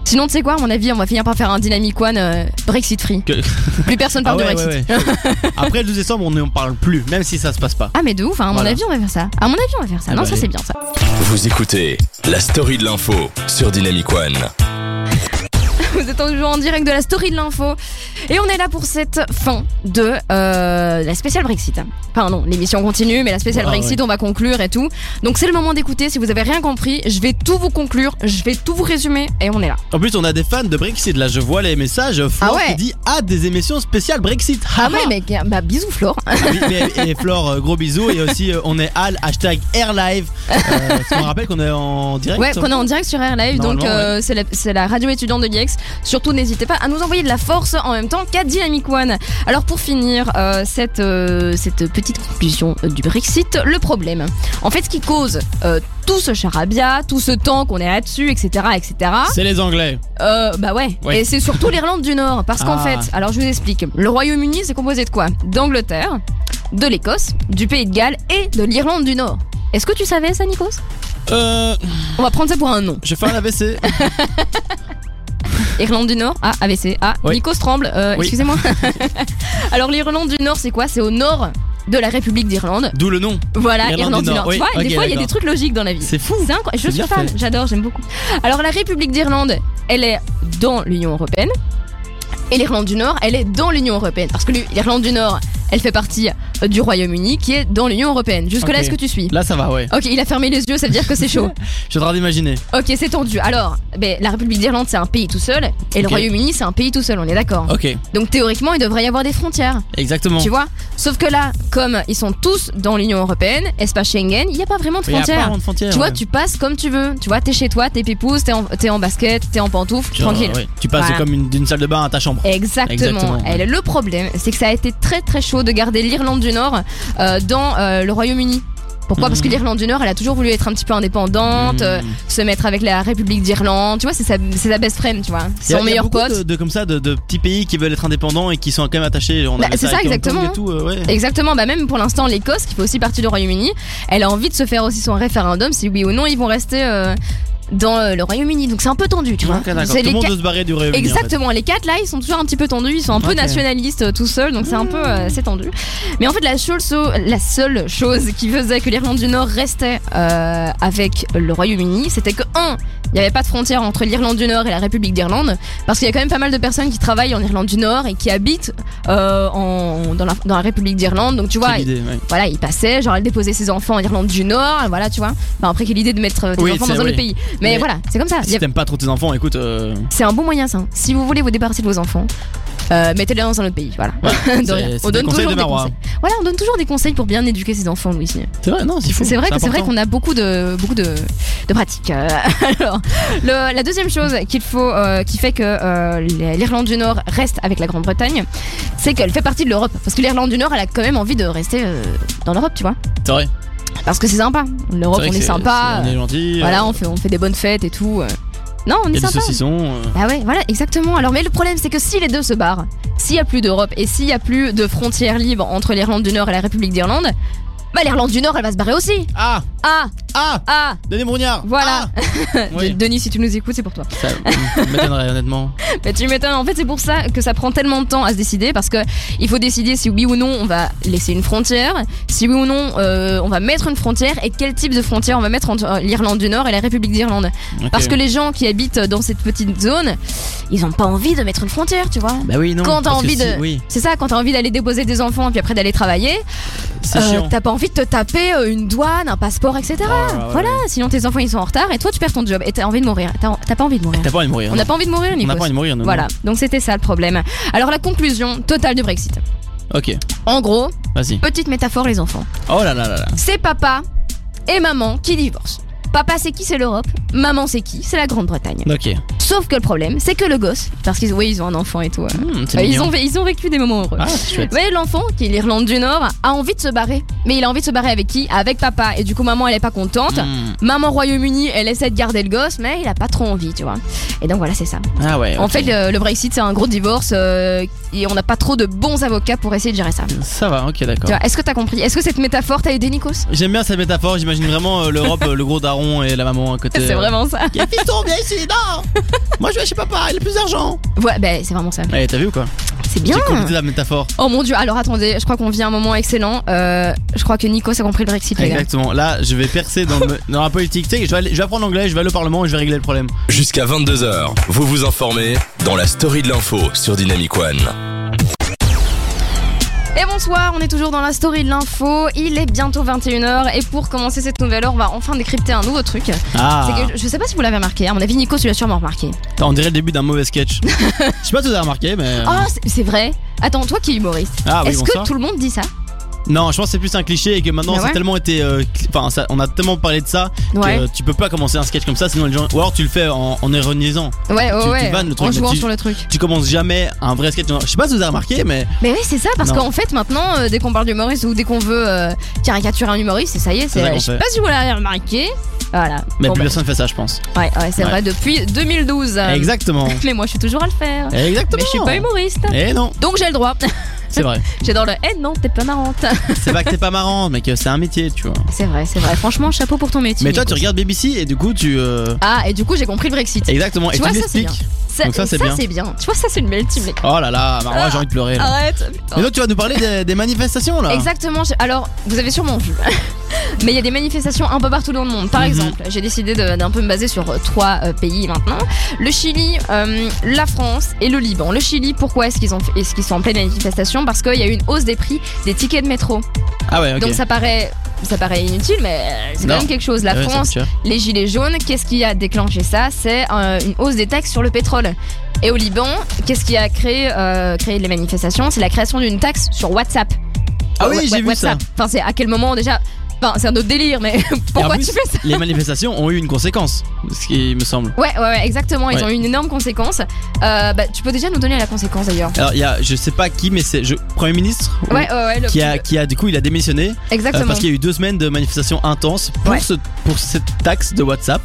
Sinon, tu sais quoi, à mon avis, on va finir par faire un Dynamic One euh, Brexit Free. Que... Plus personne parle ah de Brexit. Après le 12 décembre, on n'en parle plus, même si ça se passe pas. Ah, mais de ouf, hein, à mon avis, on va faire ça. À mon avis, on va faire ça. Ah non, bah ça, c'est bien ça. Vous écoutez la story de l'info sur Dynamic One. Vous êtes toujours en direct de la story de l'info. Et on est là pour cette fin de euh, la spéciale Brexit. Enfin non, l'émission continue, mais la spéciale Ah, Brexit, on va conclure et tout. Donc c'est le moment d'écouter. Si vous avez rien compris, je vais tout vous conclure, je vais tout vous résumer et on est là. En plus, on a des fans de Brexit. Là, je vois les messages. Flore Ah ouais. qui dit Ah, des émissions spéciales Brexit. Ah ouais mec, bah bisous Flore. Mais- et Flore, euh, gros bisous. Et aussi, euh, on est Al, hashtag AirLive. Euh, parce qu'on rappelle qu'on est en direct. Ouais, qu'on est en direct sur Air Live, donc euh, c'est la, radio étudiante de l'IEX. Surtout, n'hésitez pas à nous envoyer de la force en même temps qu'à Dynamic One. Alors, pour finir euh, cette, euh, cette petite conclusion du Brexit, le problème. En fait, ce qui cause euh, tout ce charabia, tout ce temps qu'on est là-dessus, etc., etc., C'est les Anglais. euh, bah ouais. Et c'est surtout l'Irlande du Nord. Parce qu'en Ah. fait, alors je vous explique. Le Royaume-Uni, c'est composé de quoi? D'Angleterre, de l'Écosse, du Pays de Galles et de l'Irlande du Nord. Est-ce que tu savais ça, Nikos? Euh, On va prendre ça pour un nom. je fais un AVC. Irlande du Nord, ah AVC, ah Oui. Nikos tremble, euh, Oui. excusez-moi. Alors l'Irlande du Nord c'est quoi? C'est au nord de la République d'Irlande. D'où le nom. Voilà, Irlande du Nord. Tu oui, des fois il y a des trucs logiques dans la vie. C'est fou. C'est incroyable. Je suis fan, j'adore, j'aime beaucoup. Alors la République d'Irlande, elle est dans l'Union européenne. Et l'Irlande du Nord, elle est dans l'Union européenne. Parce que l'Irlande du Nord, elle fait partie du Royaume-Uni qui est dans l'Union européenne. Jusque-là, est-ce que tu suis Là, ça va, ouais. Ok, il a fermé les yeux, ça veut dire que c'est chaud. Je train d'imaginer. Ok, c'est tendu. Alors, ben, la République d'Irlande, c'est un pays tout seul. Et le. Royaume-Uni, c'est un pays tout seul, on est d'accord. Ok, Donc théoriquement, il devrait y avoir des frontières, exactement. tu vois? Sauf que là, comme ils sont tous dans l'Union européenne, espace Schengen, il n'y a pas vraiment de Il y a pas frontières. vraiment de frontières. Tu vois, tu passes comme tu veux. Tu vois, t'es chez toi, t'es pépouze, t'es en, en basket, t'es en pantoufle, Genre, tranquille. ouais, Tu passes Voilà. comme une- d'une salle de bain à ta chambre. Exactement. Exactement, ouais. Et le problème, c'est que ça a été très très chaud de garder l'Irlande du Nord euh, dans euh, le Royaume-Uni. Pourquoi? Parce que Mhm. l'Irlande du Nord, elle a toujours voulu être un petit peu indépendante, Mhm. euh, se mettre avec la République d'Irlande. Tu vois, c'est sa, c'est sa best friend, tu vois. A- Son meilleur pote. De, de- comme ça, de, de petits pays qui veulent être indépendants et qui sont quand même attachés. Bah, c'est ça, exactement. Et tout, euh, ouais. Exactement, bah même pour l'instant l'Écosse, qui fait aussi partie du Royaume-Uni, elle a envie de se faire aussi son référendum si oui ou non ils vont rester euh, dans euh, le Royaume-Uni. Donc c'est un peu tendu, tu vois. Ok, d'accord. C'est Tout le les monde ca- veut se barrer du Royaume-Uni. en fait. Exactement, les quatre là ils sont toujours un petit peu tendus, ils sont un peu nationalistes euh, tout seuls, donc c'est un peu euh, c'est tendu. Mais en fait la seule, so- la seule chose qui faisait que l'Irlande du Nord restait euh, avec le Royaume-Uni, c'était que un, il n'y avait pas de frontière entre l'Irlande du Nord et la République d'Irlande, parce qu'il y a quand même pas mal de personnes qui travaillent en Irlande du Nord et qui habitent en, dans, la, dans la République d'Irlande, donc tu vois, ouais. voilà, il passait, genre elle déposait ses enfants en Irlande du Nord, voilà, tu vois. Enfin, après, quelle idée de mettre tes Oui, enfants dans un autre pays. Mais Mais voilà, c'est comme ça. Si a- t'aimes pas trop tes enfants, écoute. euh, C'est un bon moyen, ça. Si vous voulez vous débarrasser de vos enfants, euh, mettez-les dans un autre pays. Voilà. De rien. on donne toujours de des conseils. Voilà, on donne toujours des conseils pour bien éduquer ses enfants, ici. C'est vrai, non, c'est fou. C'est vrai c'est vrai qu'on a beaucoup de beaucoup de, de pratiques. Euh, alors, le- la deuxième chose qu'il faut, euh, qui fait que l'Irlande du Nord reste avec la Grande-Bretagne, c'est qu'elle fait partie de l'Europe. Parce que l'Irlande du Nord, elle a quand même envie de rester dans l'Europe, tu vois. C'est vrai. Parce que c'est sympa. L'Europe, on est, sympa. On est gentil. Voilà, euh, on fait, on fait des bonnes fêtes et tout. euh. Non, on est des sympa. euh, Bah ouais, voilà, exactement. Alors, mais le problème, c'est que si les deux se barrent, s'il y a plus d'Europe et s'il y a plus de frontières libres entre l'Irlande du Nord et la République d'Irlande, bah l'Irlande du Nord, elle va se barrer aussi. Ah Ah, Ah ah. Denis Brognard Voilà. Ah Oui. Denis, si tu nous écoutes, c'est pour toi. Ça m'étonnerait, honnêtement. Mais tu m'étonnes. En fait, c'est pour ça que ça prend tellement de temps à se décider parce que il faut décider si oui ou non on va laisser une frontière, si oui ou non euh, on va mettre une frontière et quel type de frontière on va mettre entre euh, l'Irlande du Nord et la République d'Irlande. Parce que les gens qui habitent dans cette petite zone, ils ont pas envie de mettre une frontière, tu vois. Bah oui, non. Quand t'as envie si- de- Oui, C'est ça, quand t'as envie d'aller déposer des enfants puis après d'aller travailler, c'est euh, chiant. t'as pas envie de te taper euh, une douane, un passeport, etc. Ah, ouais. Voilà, sinon tes enfants ils sont en retard et toi tu perds ton job et t'as envie de mourir. T'as pas envie de mourir. T'as pas envie de mourir. On n'a pas envie de mourir, On Nikos. n'a pas envie de mourir, non. Voilà, donc c'était ça le problème. Alors la conclusion totale du Brexit. Ok, En gros, petite métaphore les enfants. Oh là là là là. C'est papa et maman qui divorcent. Papa c'est qui? C'est l'Europe. Maman c'est qui? C'est la Grande-Bretagne. Ok. Sauf que le problème, c'est que le gosse, parce qu'ils oui, ils ont un enfant et tout. euh, Hmm, euh, ils, ont, ils ont vécu des moments heureux. Ah. Ouais, l'enfant, qui est l'Irlande du Nord, a envie de se barrer. Mais il a envie de se barrer avec qui? Avec papa. Et du coup, maman, elle est pas contente. Hmm. Maman Royaume-Uni, elle essaie de garder le gosse, mais il a pas trop envie, tu vois. Et donc voilà, c'est ça. Ah ouais. En fait, le, le Brexit, c'est un gros divorce euh, et on n'a pas trop de bons avocats pour essayer de gérer ça. Ça va, ok, d'accord. Est-ce que t'as compris? Est-ce que cette métaphore t'a aidé, Nikos? J'aime bien cette métaphore, j'imagine vraiment euh, l'Europe, le gros daron et la maman à côté. C'est vraiment ça. Qui est fiston, viens ici, non Moi je vais chez papa, il a plus d'argent Ouais, ben c'est vraiment ça. Ouais, t'as vu ou quoi? C'est bien. J'ai complété la métaphore. Oh mon dieu, alors attendez, je crois qu'on vit un moment excellent. Euh, je crois que Nikos a compris le Brexit, les gars. Exactement, là je vais percer dans, le- dans la politique. Tu sais, je vais, aller- je vais apprendre l'anglais, je vais aller au Parlement et je vais régler le problème. Jusqu'à 22h, vous vous informez dans la story de l'info sur Dynamic One. Et bonsoir, on est toujours dans la story de l'info. Il est bientôt 21h et pour commencer cette nouvelle heure, on va enfin décrypter un nouveau truc. Ah que je- sais pas si vous l'avez remarqué, à mon avis, Nikos, tu l'as sûrement remarqué. Attends, On dirait le début d'un mauvais sketch. Je sais pas si vous avez remarqué, mais. Oh, c'est- vrai. Attends, toi qui es humoriste, Ah oui, est-ce que tout le monde dit ça? Non, je pense que c'est plus un cliché et que maintenant ça ouais tellement été. euh, Enfin, on a tellement parlé de ça Ouais. que tu peux pas commencer un sketch comme ça sinon les gens. Ou alors tu le fais en, en ironisant. Ouais, ouais, tu- tu ouais. vannes le truc, en jouant tu- sur le truc. Tu commences jamais un vrai sketch. Je sais pas si vous avez remarqué, mais. Mais oui, c'est ça, parce qu'en fait, maintenant, euh, dès qu'on parle d'humoriste ou dès qu'on veut euh, caricaturer un humoriste, ça y est, c'est. Je sais pas si vous l'avez remarqué. Voilà. Mais Bon, plus bah, personne fait ça, je pense. ouais, ouais, c'est Ouais. vrai, depuis 2012. euh, Exactement. Mais moi, je suis toujours à le faire. Exactement. Mais je suis pas humoriste. Eh non, Donc j'ai le droit. c'est vrai. J'adore le Eh non, t'es pas marrante. C'est pas que t'es pas marrant, mais que c'est un métier, tu vois. C'est vrai, c'est vrai. Franchement, chapeau pour ton métier. Mais toi, tu regardes BBC et du coup, tu. euh, Ah, et du coup, j'ai compris le Brexit. Exactement. Tu et vois, tu ça, c'est. Ça, Donc ça, c'est bien. bien. Tu vois, ça, c'est une belle team. Oh là là, Marois, j'ai envie de pleurer. là. Arrête. Mais donc, tu vas nous parler des, des manifestations là. Exactement. Alors, vous avez sûrement vu. Mais il y a des manifestations un peu partout dans le monde. Par Mhm. exemple, j'ai décidé d'un peu me baser sur euh, trois euh, pays maintenant. Le Chili, euh, la France et le Liban. Le Chili, pourquoi est-ce qu'ils sont en pleine manifestation? Parce qu'il y a eu une hausse des prix des tickets de métro. Ah ouais, ok. Donc ça paraît, ça paraît inutile, mais c'est quand même quelque chose. La ouais, France, les gilets jaunes, qu'est-ce qui a déclenché ça? C'est une hausse des taxes sur le pétrole. Et au Liban, qu'est-ce qui a créé, euh, créé les manifestations? C'est la création d'une taxe sur WhatsApp. Ah oui, j'ai vu WhatsApp. Enfin, c'est à quel moment déjà? Enfin, c'est un autre délire, mais pourquoi plus, tu fais ça? Les manifestations ont eu une conséquence, ce qui me semble. Ouais, ouais, ouais, exactement. Ils Ouais. ont eu une énorme conséquence. Euh, bah, tu peux déjà nous donner la conséquence d'ailleurs. Alors, il y a, je sais pas qui, mais c'est Premier ministre Ouais, ouais, ouais. le- qui, a, qui a, du coup, il a démissionné euh, exactement. parce qu'il y a eu deux semaines de manifestations intenses pour, Ouais. ce, pour cette taxe de WhatsApp.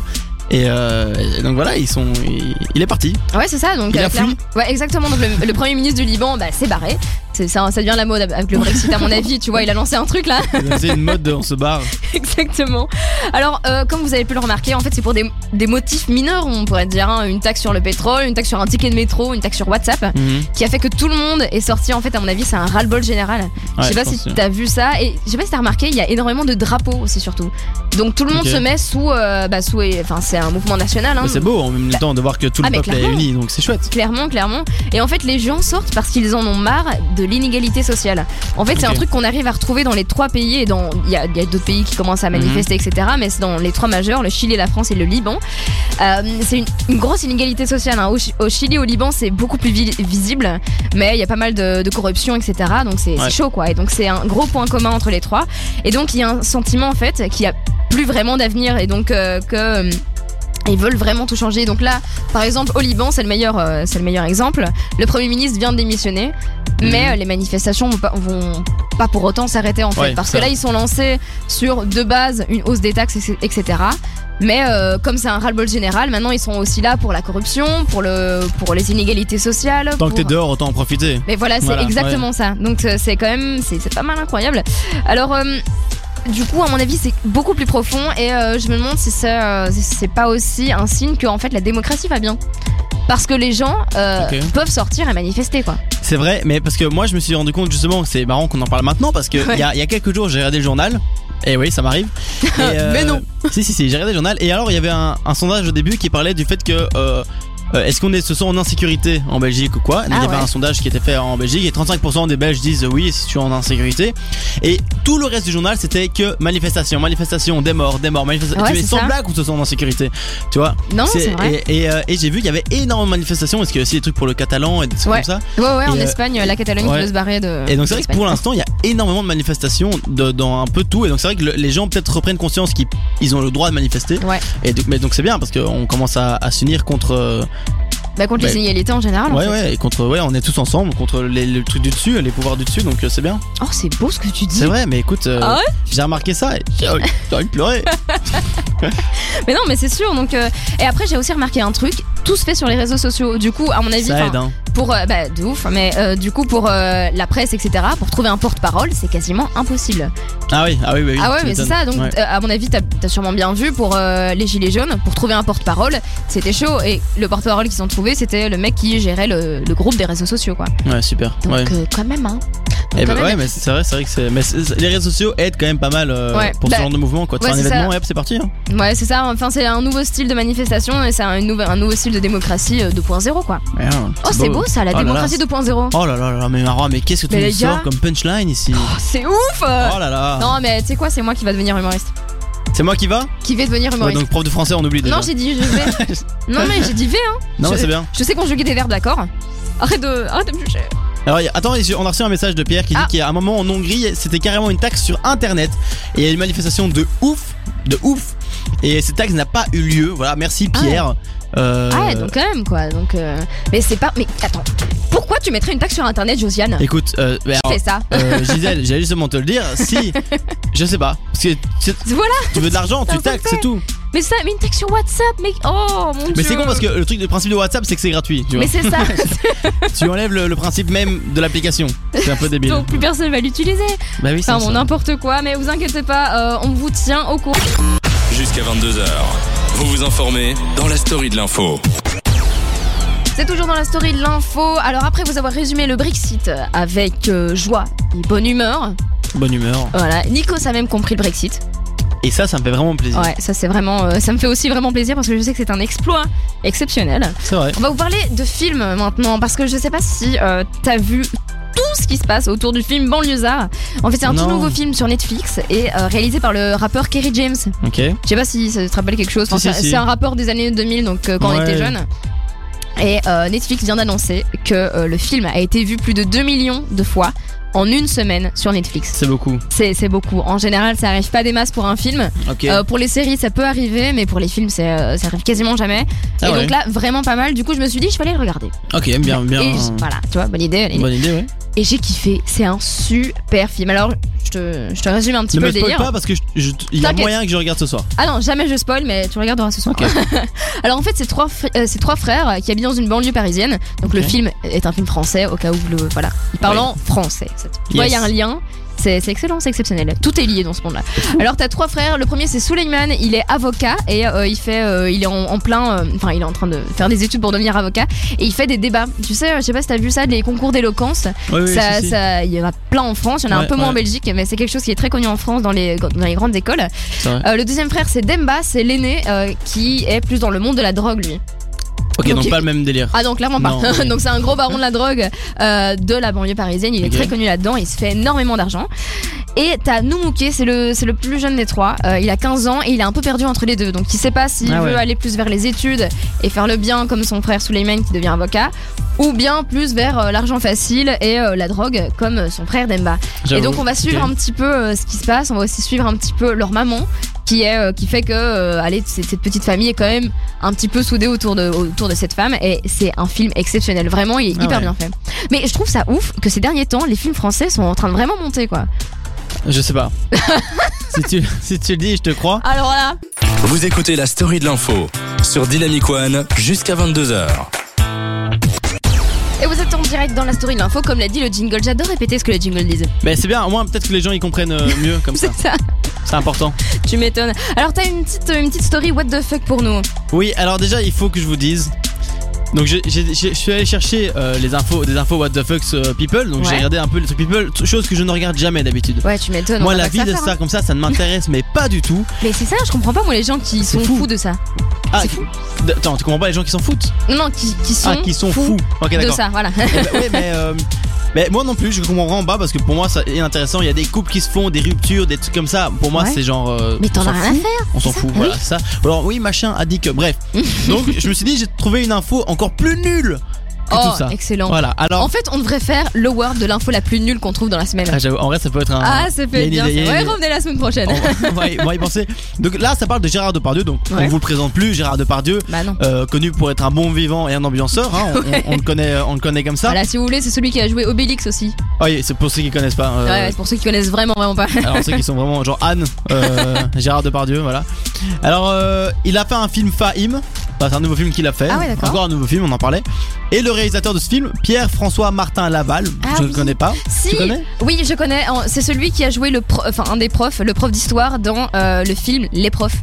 Et, euh, et donc voilà, ils sont, il, il est parti. Ouais, c'est ça. Donc, Il a fui. Ouais, exactement. Donc, le, le premier ministre du Liban, bah, s'est barré. C'est ça, ça devient la mode avec le Brexit, à mon avis. Tu vois, il a lancé un truc là. C'est une mode de on se barre. Exactement. Alors, euh, comme vous avez pu le remarquer, en fait, c'est pour des, des motifs mineurs, on pourrait dire. hein. Une taxe sur le pétrole, une taxe sur un ticket de métro, une taxe sur WhatsApp, Mhm. qui a fait que tout le monde est sorti. En fait, à mon avis, c'est un ras-le-bol général. je Ouais, sais pas je si t'as vu ça. Et je sais pas si t'as remarqué, il y a énormément de drapeaux aussi, surtout. Donc, tout le monde se met sous. euh, bah, sous enfin, c'est un mouvement national. Hein, c'est beau en même temps de voir que tout le Ah, peuple est uni, donc c'est chouette. Clairement, clairement. Et en fait, les gens sortent parce qu'ils en ont marre de l'inégalité sociale. En fait, c'est un truc qu'on arrive à retrouver dans les trois pays et dans. Il y a, d'autres pays qui commencent à manifester, Mhm. etc. Mais c'est dans les trois majeurs, le Chili, la France et le Liban. Euh, c'est une, une grosse inégalité sociale. hein. Au, Chi- au Chili, au Liban, c'est beaucoup plus vi- visible. Mais il y a pas mal de, de corruption, etc. Donc c'est Ouais. chaud, quoi. Et donc c'est un gros point commun entre les trois. Et donc il y a un sentiment, en fait, qu'il y a plus vraiment d'avenir. Et donc euh, que. Ils veulent vraiment tout changer. Donc là, par exemple, au Liban, c'est le meilleur, euh, c'est le meilleur exemple. Le premier ministre vient de démissionner, mais Mhm. euh, les manifestations vont pas, vont pas pour autant s'arrêter en fait, Ouais, parce ça. que là, ils sont lancés sur de base une hausse des taxes, etc. Mais euh, comme c'est un ras-le-bol général, maintenant ils sont aussi là pour la corruption, pour le, pour les inégalités sociales. Tant que pour- t'es dehors, autant en profiter. mais voilà, c'est Voilà, exactement ça. Donc euh, c'est quand même, c'est c'est pas mal incroyable. Alors, euh, du coup, à mon avis, c'est beaucoup plus profond et euh, je me demande si c'est euh, si c'est pas aussi un signe que en fait la démocratie va bien. Parce que les gens euh, peuvent sortir et manifester quoi. C'est vrai, mais parce que moi je me suis rendu compte justement c'est marrant qu'on en parle maintenant parce que il Ouais. y, a, il y a quelques jours j'ai regardé le journal. Et oui, ça m'arrive. Mais non. Si, si, si, j'ai regardé le journal. Et alors, il y avait un, un sondage au début qui parlait du fait que. euh, euh, Est-ce qu'on est ce sont en insécurité en Belgique ou quoi Il y Ah avait ouais. un sondage qui était fait en Belgique et 35% des Belges disent oui si tu es en insécurité. Et tout le reste du journal c'était que manifestation, manifestation, des morts, des morts, manifestation. Ouais, tu es sans ça. blague ou se sont en sécurité Tu vois? Non, c'est vrai. Et, et, euh, et j'ai vu qu'il y avait énormément de manifestations parce qu'il y a aussi des trucs pour le catalan et des trucs Ouais. comme ça. Ouais, ouais, en Et, euh, Espagne, la Catalogne veut se barrer de. Et donc c'est vrai que pour l'instant il y a énormément de manifestations de- dans un peu tout et donc c'est vrai que le- les gens peut-être reprennent conscience qu'ils ils ont le droit de manifester Ouais. et donc, mais donc c'est bien parce qu'on commence à, à s'unir contre euh, Bah contre Bah, les inégalités en général. en Ouais, fait. ouais, et contre, ouais, on est tous ensemble contre les, le truc du dessus, les pouvoirs du dessus, donc euh, c'est bien. Oh, c'est beau ce que tu dis. C'est vrai, mais écoute, euh, Ah ouais? j'ai remarqué ça et j'ai envie de pleurer. Mais non, mais c'est sûr. Donc, euh, et après, j'ai aussi remarqué un truc. Tout se fait sur les réseaux sociaux. Du coup, à mon avis, Ça aide, hein. Pour euh, bah de ouf. Mais euh, du coup, pour euh, la presse, etc. Pour trouver un porte-parole, c'est quasiment impossible. Ah oui, ah oui, oui. oui, ah ouais, tu mais c'est ça. Donc, Ouais. à mon avis, t'as as sûrement bien vu pour les gilets jaunes, pour trouver un porte-parole, c'était chaud. Et le porte-parole qu'ils ont trouvé, c'était le mec qui gérait le, le groupe des réseaux sociaux, quoi. Ouais, super. Donc, ouais. quand même, hein. Eh quand ben, ouais, mais c'est vrai, c'est vrai que c'est. Mais les réseaux sociaux aident quand même pas mal euh, Ouais, pour bah, ce genre de mouvement. Quoi. Tu ouais, fais un événement ça. et hop, c'est parti. Hein. Ouais, c'est ça. Enfin, c'est un nouveau style de manifestation et c'est un, un nouveau style de démocratie euh, 2.0, quoi. Ouais, Oh, c'est beau ça, la Oh démocratie 2.0. Oh là là là, mais Mara, mais qu'est-ce que tu Mais nous les gars- sors comme punchline ici? Oh, c'est ouf euh. Oh là là Non, mais tu sais quoi, c'est moi qui va devenir humoriste. C'est moi qui va? Qui vais devenir Ouais, humoriste. donc prof de français, on oublie déjà. non, j'ai dit je vais. non, mais j'ai dit V, hein. Non, c'est bien. Je sais conjuguer des verbes, d'accord Arrête de, arrête de me juger. Alors, attends, on a reçu un message de Pierre qui dit Ah. qu'il y a un moment en Hongrie, c'était carrément une taxe sur internet. Et il y a une manifestation de ouf, de ouf. Et cette taxe n'a pas eu lieu. Voilà, merci Pierre. Euh, Ah ouais, donc quand même, quoi. Donc, euh, Mais c'est pas. Mais attends, pourquoi tu mettrais une taxe sur internet, Josiane? Écoute, euh, bah, alors, ça? euh, Gisèle, j'allais justement te le dire. Si, je sais pas. Parce que tu, Voilà tu veux de l'argent, tu taxes, c'est tout. Mais ça, mais une taxe sur WhatsApp, mec Oh mon dieu Mais c'est con parce que le truc, le principe de WhatsApp, c'est que c'est gratuit. Tu vois. Mais c'est ça tu enlèves le, le principe même de l'application. C'est un peu débile. Donc plus personne va l'utiliser. bah oui, c'est Enfin bon, n'importe quoi, mais vous inquiétez pas, euh, on vous tient au courant. Jusqu'à 22h. Vous vous informez dans la story de l'info. C'est toujours dans la story de l'info. Alors après vous avoir résumé le Brexit avec euh, joie et bonne humeur, Bonne humeur. voilà, Nikos a même compris le Brexit. Et ça, ça me fait vraiment plaisir. Ouais, ça c'est vraiment, euh, ça me fait aussi vraiment plaisir parce que je sais que c'est un exploit exceptionnel. C'est vrai. On va vous parler de films maintenant parce que je sais pas si euh, t'as vu tout ce qui se passe autour du film Banlieusard. En fait, c'est un tout nouveau film sur Netflix et euh, réalisé par le rappeur Kerry James. Ok. Je sais pas si ça te rappelle quelque chose. Enfin, Si, si, c'est si. un rappeur des années 2000, donc euh, quand on était jeune. Et euh, Netflix vient d'annoncer que euh, le film a été vu plus de 2 millions de fois en une semaine sur Netflix. C'est beaucoup. C'est beaucoup. En général, ça arrive pas des masses pour un film. Ok. Euh, pour les séries, ça peut arriver, mais pour les films, euh, ça arrive quasiment jamais. Ah et ouais. donc là, vraiment pas mal. Du coup, je me suis dit, je vais aller le regarder. ok, bien, bien. Et voilà, tu vois, bonne idée. bonne idée. Ouais. Et j'ai kiffé. C'est un super film. Alors, je te, je te résume un petit Ne peu me le spoil délire. pas parce que il y a moyen que je regarde ce soir. Ah non, jamais je spoil, mais tu regarderas ce soir. Alors en fait, c'est trois, fr- euh, trois frères euh, qui habitent dans une banlieue parisienne. Donc le film est un film français, au cas où le voilà, ils parlent Oui. en français. Tu vois, il Yes. y a un lien. C'est excellent, c'est exceptionnel. Tout est lié dans ce monde-là. Alors t'as trois frères. Le premier c'est Suleiman. Il est avocat et euh, il fait, euh, il est en, en plein, euh, enfin il est en train de faire des études pour devenir avocat et il fait des débats. Tu sais, je sais pas si t'as vu ça, les concours d'éloquence. Oui, oui, ça, si, si. ça, il y en a plein en France. Il y en a un Ouais, peu moins en Belgique, mais c'est quelque chose qui est très connu en France dans les dans les grandes écoles. Le deuxième frère, c'est Demba, c'est l'aîné qui est plus dans le monde de la drogue, lui. Ok, donc donc pas le même délire. Ah non, clairement pas. Non, donc c'est un gros baron de la drogue euh, de la banlieue parisienne. Il est très connu là-dedans. Il se fait énormément d'argent. Et t'as Noumouké, c'est le, c'est le plus jeune des trois. Euh, il a 15 ans et il est un peu perdu entre les deux. Donc il sait pas s'il Ah veut aller plus vers les études et faire le bien comme son frère Suleiman qui devient avocat, ou bien plus vers euh, l'argent facile et euh, la drogue comme son frère Demba. Et donc on va suivre un petit peu ce qui se passe, on va aussi suivre un petit peu leur maman qui est euh, qui fait que euh, allez cette, petite famille est quand même un petit peu soudée autour de autour de cette femme et c'est un film exceptionnel vraiment il est Ah hyper ouais. bien fait. Mais je trouve ça ouf que ces derniers temps les films français sont en train de vraiment monter quoi. Je sais pas. si, tu, si tu le dis, je te crois. Alors là, Vous écoutez la story de l'info sur Dynamic One jusqu'à 22h. et vous êtes en direct dans la story de l'info comme l'a dit le jingle. J'adore répéter ce que le jingle disait. Mais c'est bien, au moins peut-être que les gens y comprennent euh, mieux comme ça. C'est ça, C'est important. tu m'étonnes. Alors t'as une petite une petite story what the fuck pour nous. Oui, alors déjà, il faut que je vous dise. Donc, je, suis allé chercher euh, les infos, des infos what the fuck euh, people. Donc, Ouais. j'ai regardé un peu les trucs people, chose que je ne regarde jamais d'habitude. Ouais, tu m'étonnes. Moi, la vie de ça hein. comme ça, ça ne m'intéresse, mais pas du tout. Mais c'est ça, je comprends pas moi les gens qui sont fou. fous de ça. Ah, C'est fou. Attends, tu comprends pas les gens qui s'en foutent? Non, non, qui, qui sont, Ah, qui sont fous. Ok, de d'accord. ça, voilà. Eh ben, ouais, mais, euh, mais moi non plus, je comprends vraiment pas parce que pour moi, ça est intéressant. Il y a des couples qui se font, des ruptures, des trucs comme ça. Pour moi, Ouais. c'est genre. euh, Mais t'en on as s'en rien à fout. faire. On s'en c'est fout, ça voilà, c'est ça. Alors oui, machin a dit que. Bref. Donc je me suis dit, j'ai trouvé une info encore plus nulle que Oh, tout ça. excellent. Voilà. Alors, En fait, on devrait faire le word de l'info la plus nulle qu'on trouve dans la semaine. ah, en vrai, ça peut être un. Ah, ça fait une bien. idée, Ouais, revenez la semaine prochaine. On va, on va y penser. Donc là, ça parle de Gérard Depardieu. Donc Ouais. on vous le présente plus, Gérard Depardieu, Bah non. euh, connu pour être un bon vivant et un ambianceur. hein. On, on- on le connaît, on le connaît comme ça. Voilà, si vous voulez, c'est celui qui a joué Obélix aussi. Ah oui, c'est pour ceux qui connaissent pas. euh, Ouais, c'est pour ceux qui connaissent vraiment, vraiment pas. Alors ceux qui sont vraiment genre Anne, euh, Gérard Depardieu, voilà. Alors il a fait un film Fahim. Enfin, c'est un nouveau film qu'il a fait. Ah ouais. Encore un nouveau film, on en parlait. Et le réalisateur de ce film, Pierre-François Martin Laval. Ah je ne oui. connais pas. Si, Tu connais? Oui, je connais. C'est celui qui a joué le, pro- enfin un des profs, le prof d'histoire dans euh, le film Les Profs,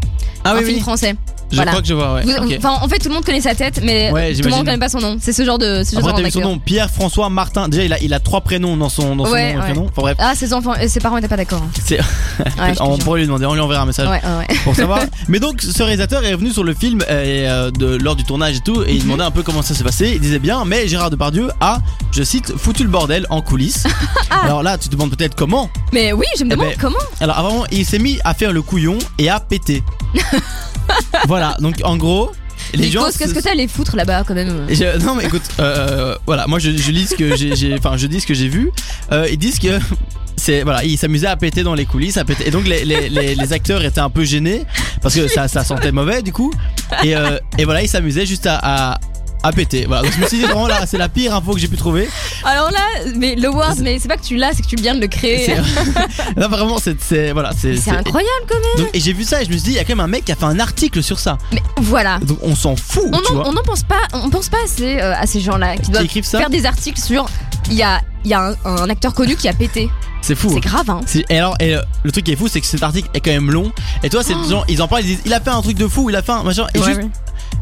Ah un oui, film oui. français. Je Voilà. crois que je vois, ouais. Vous- en fait, tout le monde connaît sa tête, mais Ouais, tout le monde connaît pas son nom. C'est ce genre de, ce genre Après, vu son nom, Pierre-François Martin. Déjà, il a, il a trois prénoms dans son, dans son Ouais, nom et ouais. prénom. Enfin bref, Ah, ses enfants, et ses parents étaient pas d'accord. hein. on pourrait lui demander, on lui enverra un message Ouais, ouais, ouais. pour savoir. Mais donc, ce réalisateur est venu sur le film euh, de, lors du tournage et tout, et il Mhm. demandait un peu comment ça s'est passé. Il disait bien, mais Gérard Depardieu a, je cite, foutu le bordel en coulisses. Alors là, tu te demandes peut-être comment. Mais oui, je me Eh demande ben, comment. Alors avant, il s'est mis à faire le couillon et à péter. voilà, donc en gros, les gens. Qu'est-ce que t'as aller foutre là-bas quand même? Je- non mais écoute, euh, voilà, moi je, je lis ce que j'ai, j'ai- enfin je dis ce que j'ai vu. Euh, ils disent que c'est voilà, ils s'amusaient à péter dans les coulisses, à péter. Et donc les, les, les, les acteurs étaient un peu gênés parce que ça, ça sentait mauvais du coup. Et, euh, et voilà, ils s'amusaient juste à, à, à péter. Voilà, donc je me suis dit vraiment là, c'est la pire info que j'ai pu trouver. Alors là, mais le word, mais c'est pas que tu l'as, c'est que tu viens de le créer. Là vraiment, c'est, c'est voilà, c'est. Incroyable quand même. Donc, et j'ai vu ça et je me suis dit, il y a quand même un mec qui a fait un article sur ça. Mais voilà. Donc on s'en fout, On tu n'en vois. on n'en pense pas, on pense pas assez euh, à ces gens-là qui doivent écrivent ça faire des articles sur. Il y a, il y a un, un acteur connu qui a pété. C'est fou. C'est grave, hein. Et alors, et euh, le truc qui est fou, c'est que cet article est quand même long. Et toi, c'est Oh. genre, ils en parlent, ils disent, il a fait un truc de fou, il a fait un machin. Et Ouais, juste, ouais.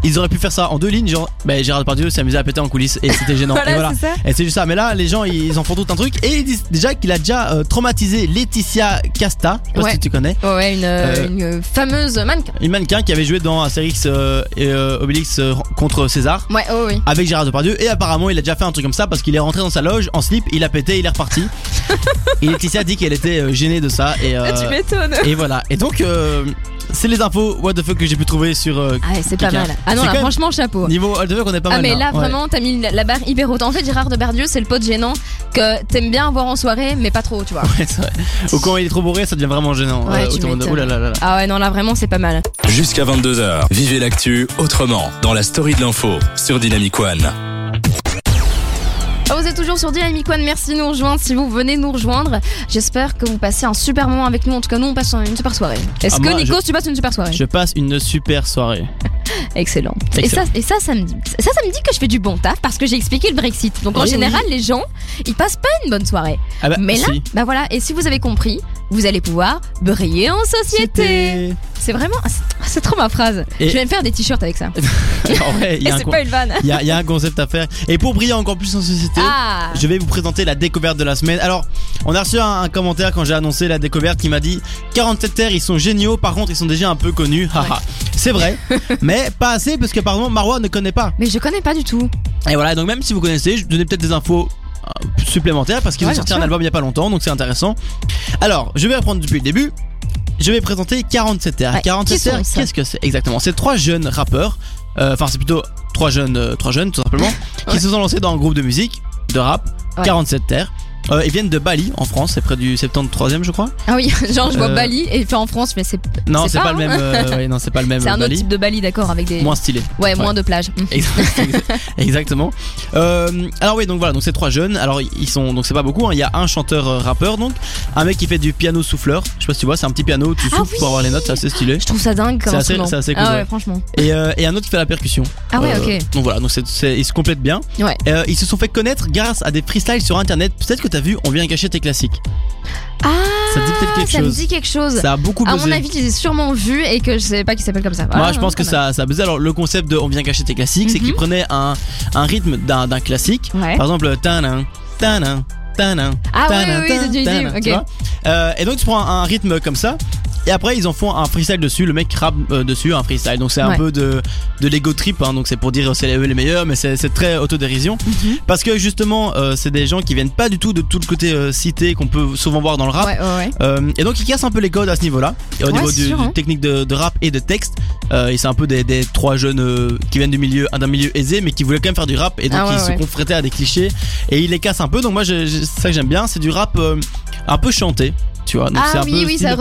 Ils auraient pu faire ça en deux lignes, genre, bah, Gérard Depardieu s'est amusé à péter en coulisses et c'était gênant. Voilà, et voilà. Et c'est juste ça. Mais là, les gens, ils en font tout un truc. Et ils disent déjà qu'il a déjà euh, traumatisé Laetitia Casta. Je sais Ouais. si tu connais. Ouais, ouais, une, Euh, une fameuse mannequin. Une mannequin qui avait joué dans Astérix euh, et euh, Obélix euh, contre César. Ouais, oh oui. Avec Gérard Depardieu et apparemment il a déjà fait un truc comme ça parce qu'il est rentré dans sa loge en slip, il a pété, il est reparti. et Laetitia dit qu'elle était euh, gênée de ça et, euh, tu m'étonnes. et voilà. Et donc euh, c'est les infos what the fuck que j'ai pu trouver sur euh, Ah, ouais, c'est pas mal. Ah non, là, franchement, chapeau. niveau what the fuck on est pas Ah mal. mais là Ouais. vraiment t'as mis la barre hyper haute. En fait Gérard Depardieu c'est le pote gênant que t'aimes bien avoir en soirée mais pas trop tu vois. Ouais, c'est vrai. Ou quand il est trop bourré ça devient vraiment gênant. Ouais, Euh, tu de-. Ouh là là là là. Ah ouais non là vraiment c'est pas mal. Jusqu'à 22h, vivez l'actu autrement dans la story de l'info sur Dynamic One. Êtes toujours sur Dynamic One, merci de nous rejoindre si vous venez nous rejoindre. J'espère que vous passez un super moment avec nous. En tout cas nous on passe une super soirée. Est-ce Ah, que moi, Nico tu passes une super soirée Je passe une super soirée. Excellent. Et ça, et ça, ça me dit, ça, ça me dit que je fais du bon taf parce que j'ai expliqué le Brexit. Donc en Oui, général, les gens, ils passent pas une bonne soirée. Ah bah, Mais là, si. bah voilà. Et si vous avez compris, vous allez pouvoir briller en société. C'est vraiment, c'est- c'est trop ma phrase. Et- Je vais me faire des t-shirts avec ça. En vrai, il y a un pas une vanne. il y a- il y a un concept à faire. Et pour briller encore plus en société. Ah. Je vais vous présenter la découverte de la semaine. Alors, on a reçu un, un commentaire quand j'ai annoncé la découverte qui m'a dit 47 terres, ils sont géniaux, par contre, ils sont déjà un peu connus. C'est vrai, mais pas assez parce que, pardon, Marois ne connaît pas. Mais je connais pas du tout. Et voilà, donc même si vous connaissez, je donnais peut-être des infos supplémentaires parce qu'ils Ouais, ont sorti un album il y a pas longtemps, donc c'est intéressant. Alors, je vais reprendre depuis le début. Je vais présenter 47 terres. Ouais, 47 qui sont terres, qu'est-ce que c'est exactement? C'est trois jeunes rappeurs, euh, enfin c'est plutôt trois jeunes, euh, trois jeunes tout simplement, qui Ouais. se sont lancés dans un groupe de musique, de rap, Ouais. 47 terres. Euh, ils viennent de Bali en France, c'est près du 73e je crois. Ah oui, genre je vois Euh, Bali et fait en France, mais c'est Non, C'est pas, pas, le hein. même. euh, ouais, pas le même. c'est un autre type de Bali, d'accord, avec des Moins stylé. ouais moins de plages. Mm. Exact- Exactement. Euh, alors oui, donc voilà, donc c'est trois jeunes. Alors ils sont, donc c'est pas beaucoup. hein. Il y a un chanteur rappeur, donc un mec qui fait du piano souffleur. Je sais pas si tu vois, c'est un petit piano, tu Ah souffles oui. pour avoir les notes, c'est assez stylé. Je trouve ça dingue comme C'est assez- assez cool, Ah ouais, franchement. Et, et un autre qui fait la percussion. Ah ouais, ok. Donc voilà, donc ils se complètent bien. Ouais. Ils se sont fait connaître grâce à des freestyles sur internet. Peut-être que t'as vu, on vient cacher tes classiques. Ah, Ça dit peut-être quelque ça me chose. dit quelque chose. Ça a beaucoup À buzzé. mon avis, je les ai sûrement vus et que je savais pas qu'ils s'appellent comme ça. Moi, Ah, je pense que ça, ça a buzzé. Alors, le concept de on vient cacher tes classiques, c'est Mhm. qu'ils prenaient un, un rythme d'un, d'un classique. Ouais. Par exemple, tanin, tanin, tanin. Ah oui, tanin, oui, oui, de tanin, Jay-Z, tanin, ok. tu vois. Euh, et donc, tu prends un rythme comme ça. Et après, ils en font un freestyle dessus. Le mec rappe euh, dessus, un freestyle. Donc c'est un Ouais. peu de, de l'ego trip. hein. donc c'est pour dire c'est les, les meilleurs, mais c'est très autodérision. Mhm. Parce que justement, euh, c'est des gens qui viennent pas du tout de tout le côté euh, cité qu'on peut souvent voir dans le rap. Ouais, ouais, ouais. Et donc ils cassent un peu les codes à ce niveau-là, et au niveau du, sûr, du hein. technique de, de rap et de texte. Et c'est un peu des, des trois jeunes qui viennent du milieu, d'un milieu aisé, mais qui voulaient quand même faire du rap, et donc Ah ils se confrontaient à des clichés, et ils les cassent un peu. Donc moi, c'est ça que j'aime bien, c'est du rap un peu chanté, tu vois. Donc Ah oui, oui, style- ça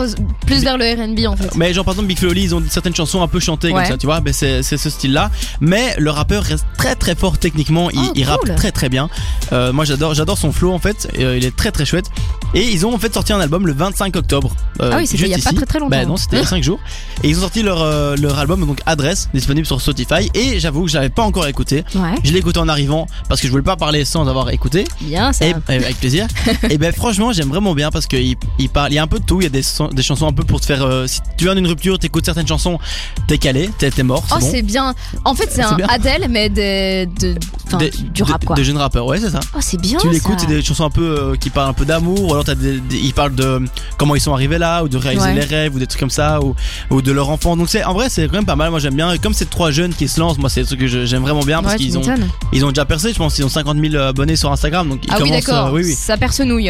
plus vers le R&B en fait. mais genre par exemple Big Flo ils ont certaines chansons un peu chantées comme ça, tu vois, ben c'est ce style-là. Mais le rappeur reste très très fort techniquement, il, Oh, il rappe très très bien. Euh, moi j'adore j'adore son flow en fait, euh, il est très très chouette. Et ils ont en fait sorti un album le 25 octobre. euh, Ah oui, c'était il y a pas très très longtemps. Ben non, c'était il y a 5 jours. Et ils ont sorti leur, euh, leur album, donc Adresse, disponible sur Spotify. Et j'avoue que je l'avais pas encore écouté. Ouais, Je l'ai écouté en arrivant parce que je voulais pas parler sans avoir écouté. bien ça. Et, et avec plaisir. et ben franchement j'aime vraiment bien parce qu'il il parle, il y a un peu de tout. Il y a des, des chansons un peu pour te faire. euh, si tu viens d'une rupture, t'écoutes certaines chansons, t'es calé, t'es mort. Oh, bon. c'est bien. En fait, c'est un bien. Adèle, mais de, de, Des- du rap quoi. De jeunes rappeurs, ouais c'est ça. Oh, c'est bien. tu l'écoutes, c'est des chansons un peu euh, qui parlent un peu d'amour, ou alors des, des- ils parlent de comment ils sont arrivés là, ou de réaliser Ouais. les rêves, ou des trucs comme ça, ou, ou de leur enfant. Donc c'est en vrai c'est quand même pas mal. Moi j'aime bien. Et comme c'est trois jeunes qui se lancent, moi c'est ce que je- j'aime vraiment bien parce Ouais, qu'ils ont ils ont déjà percé. Je pense qu'ils ont 50 000 abonnés sur Instagram, donc ils Ah oui, commencent. d'accord. euh, oui oui. Ça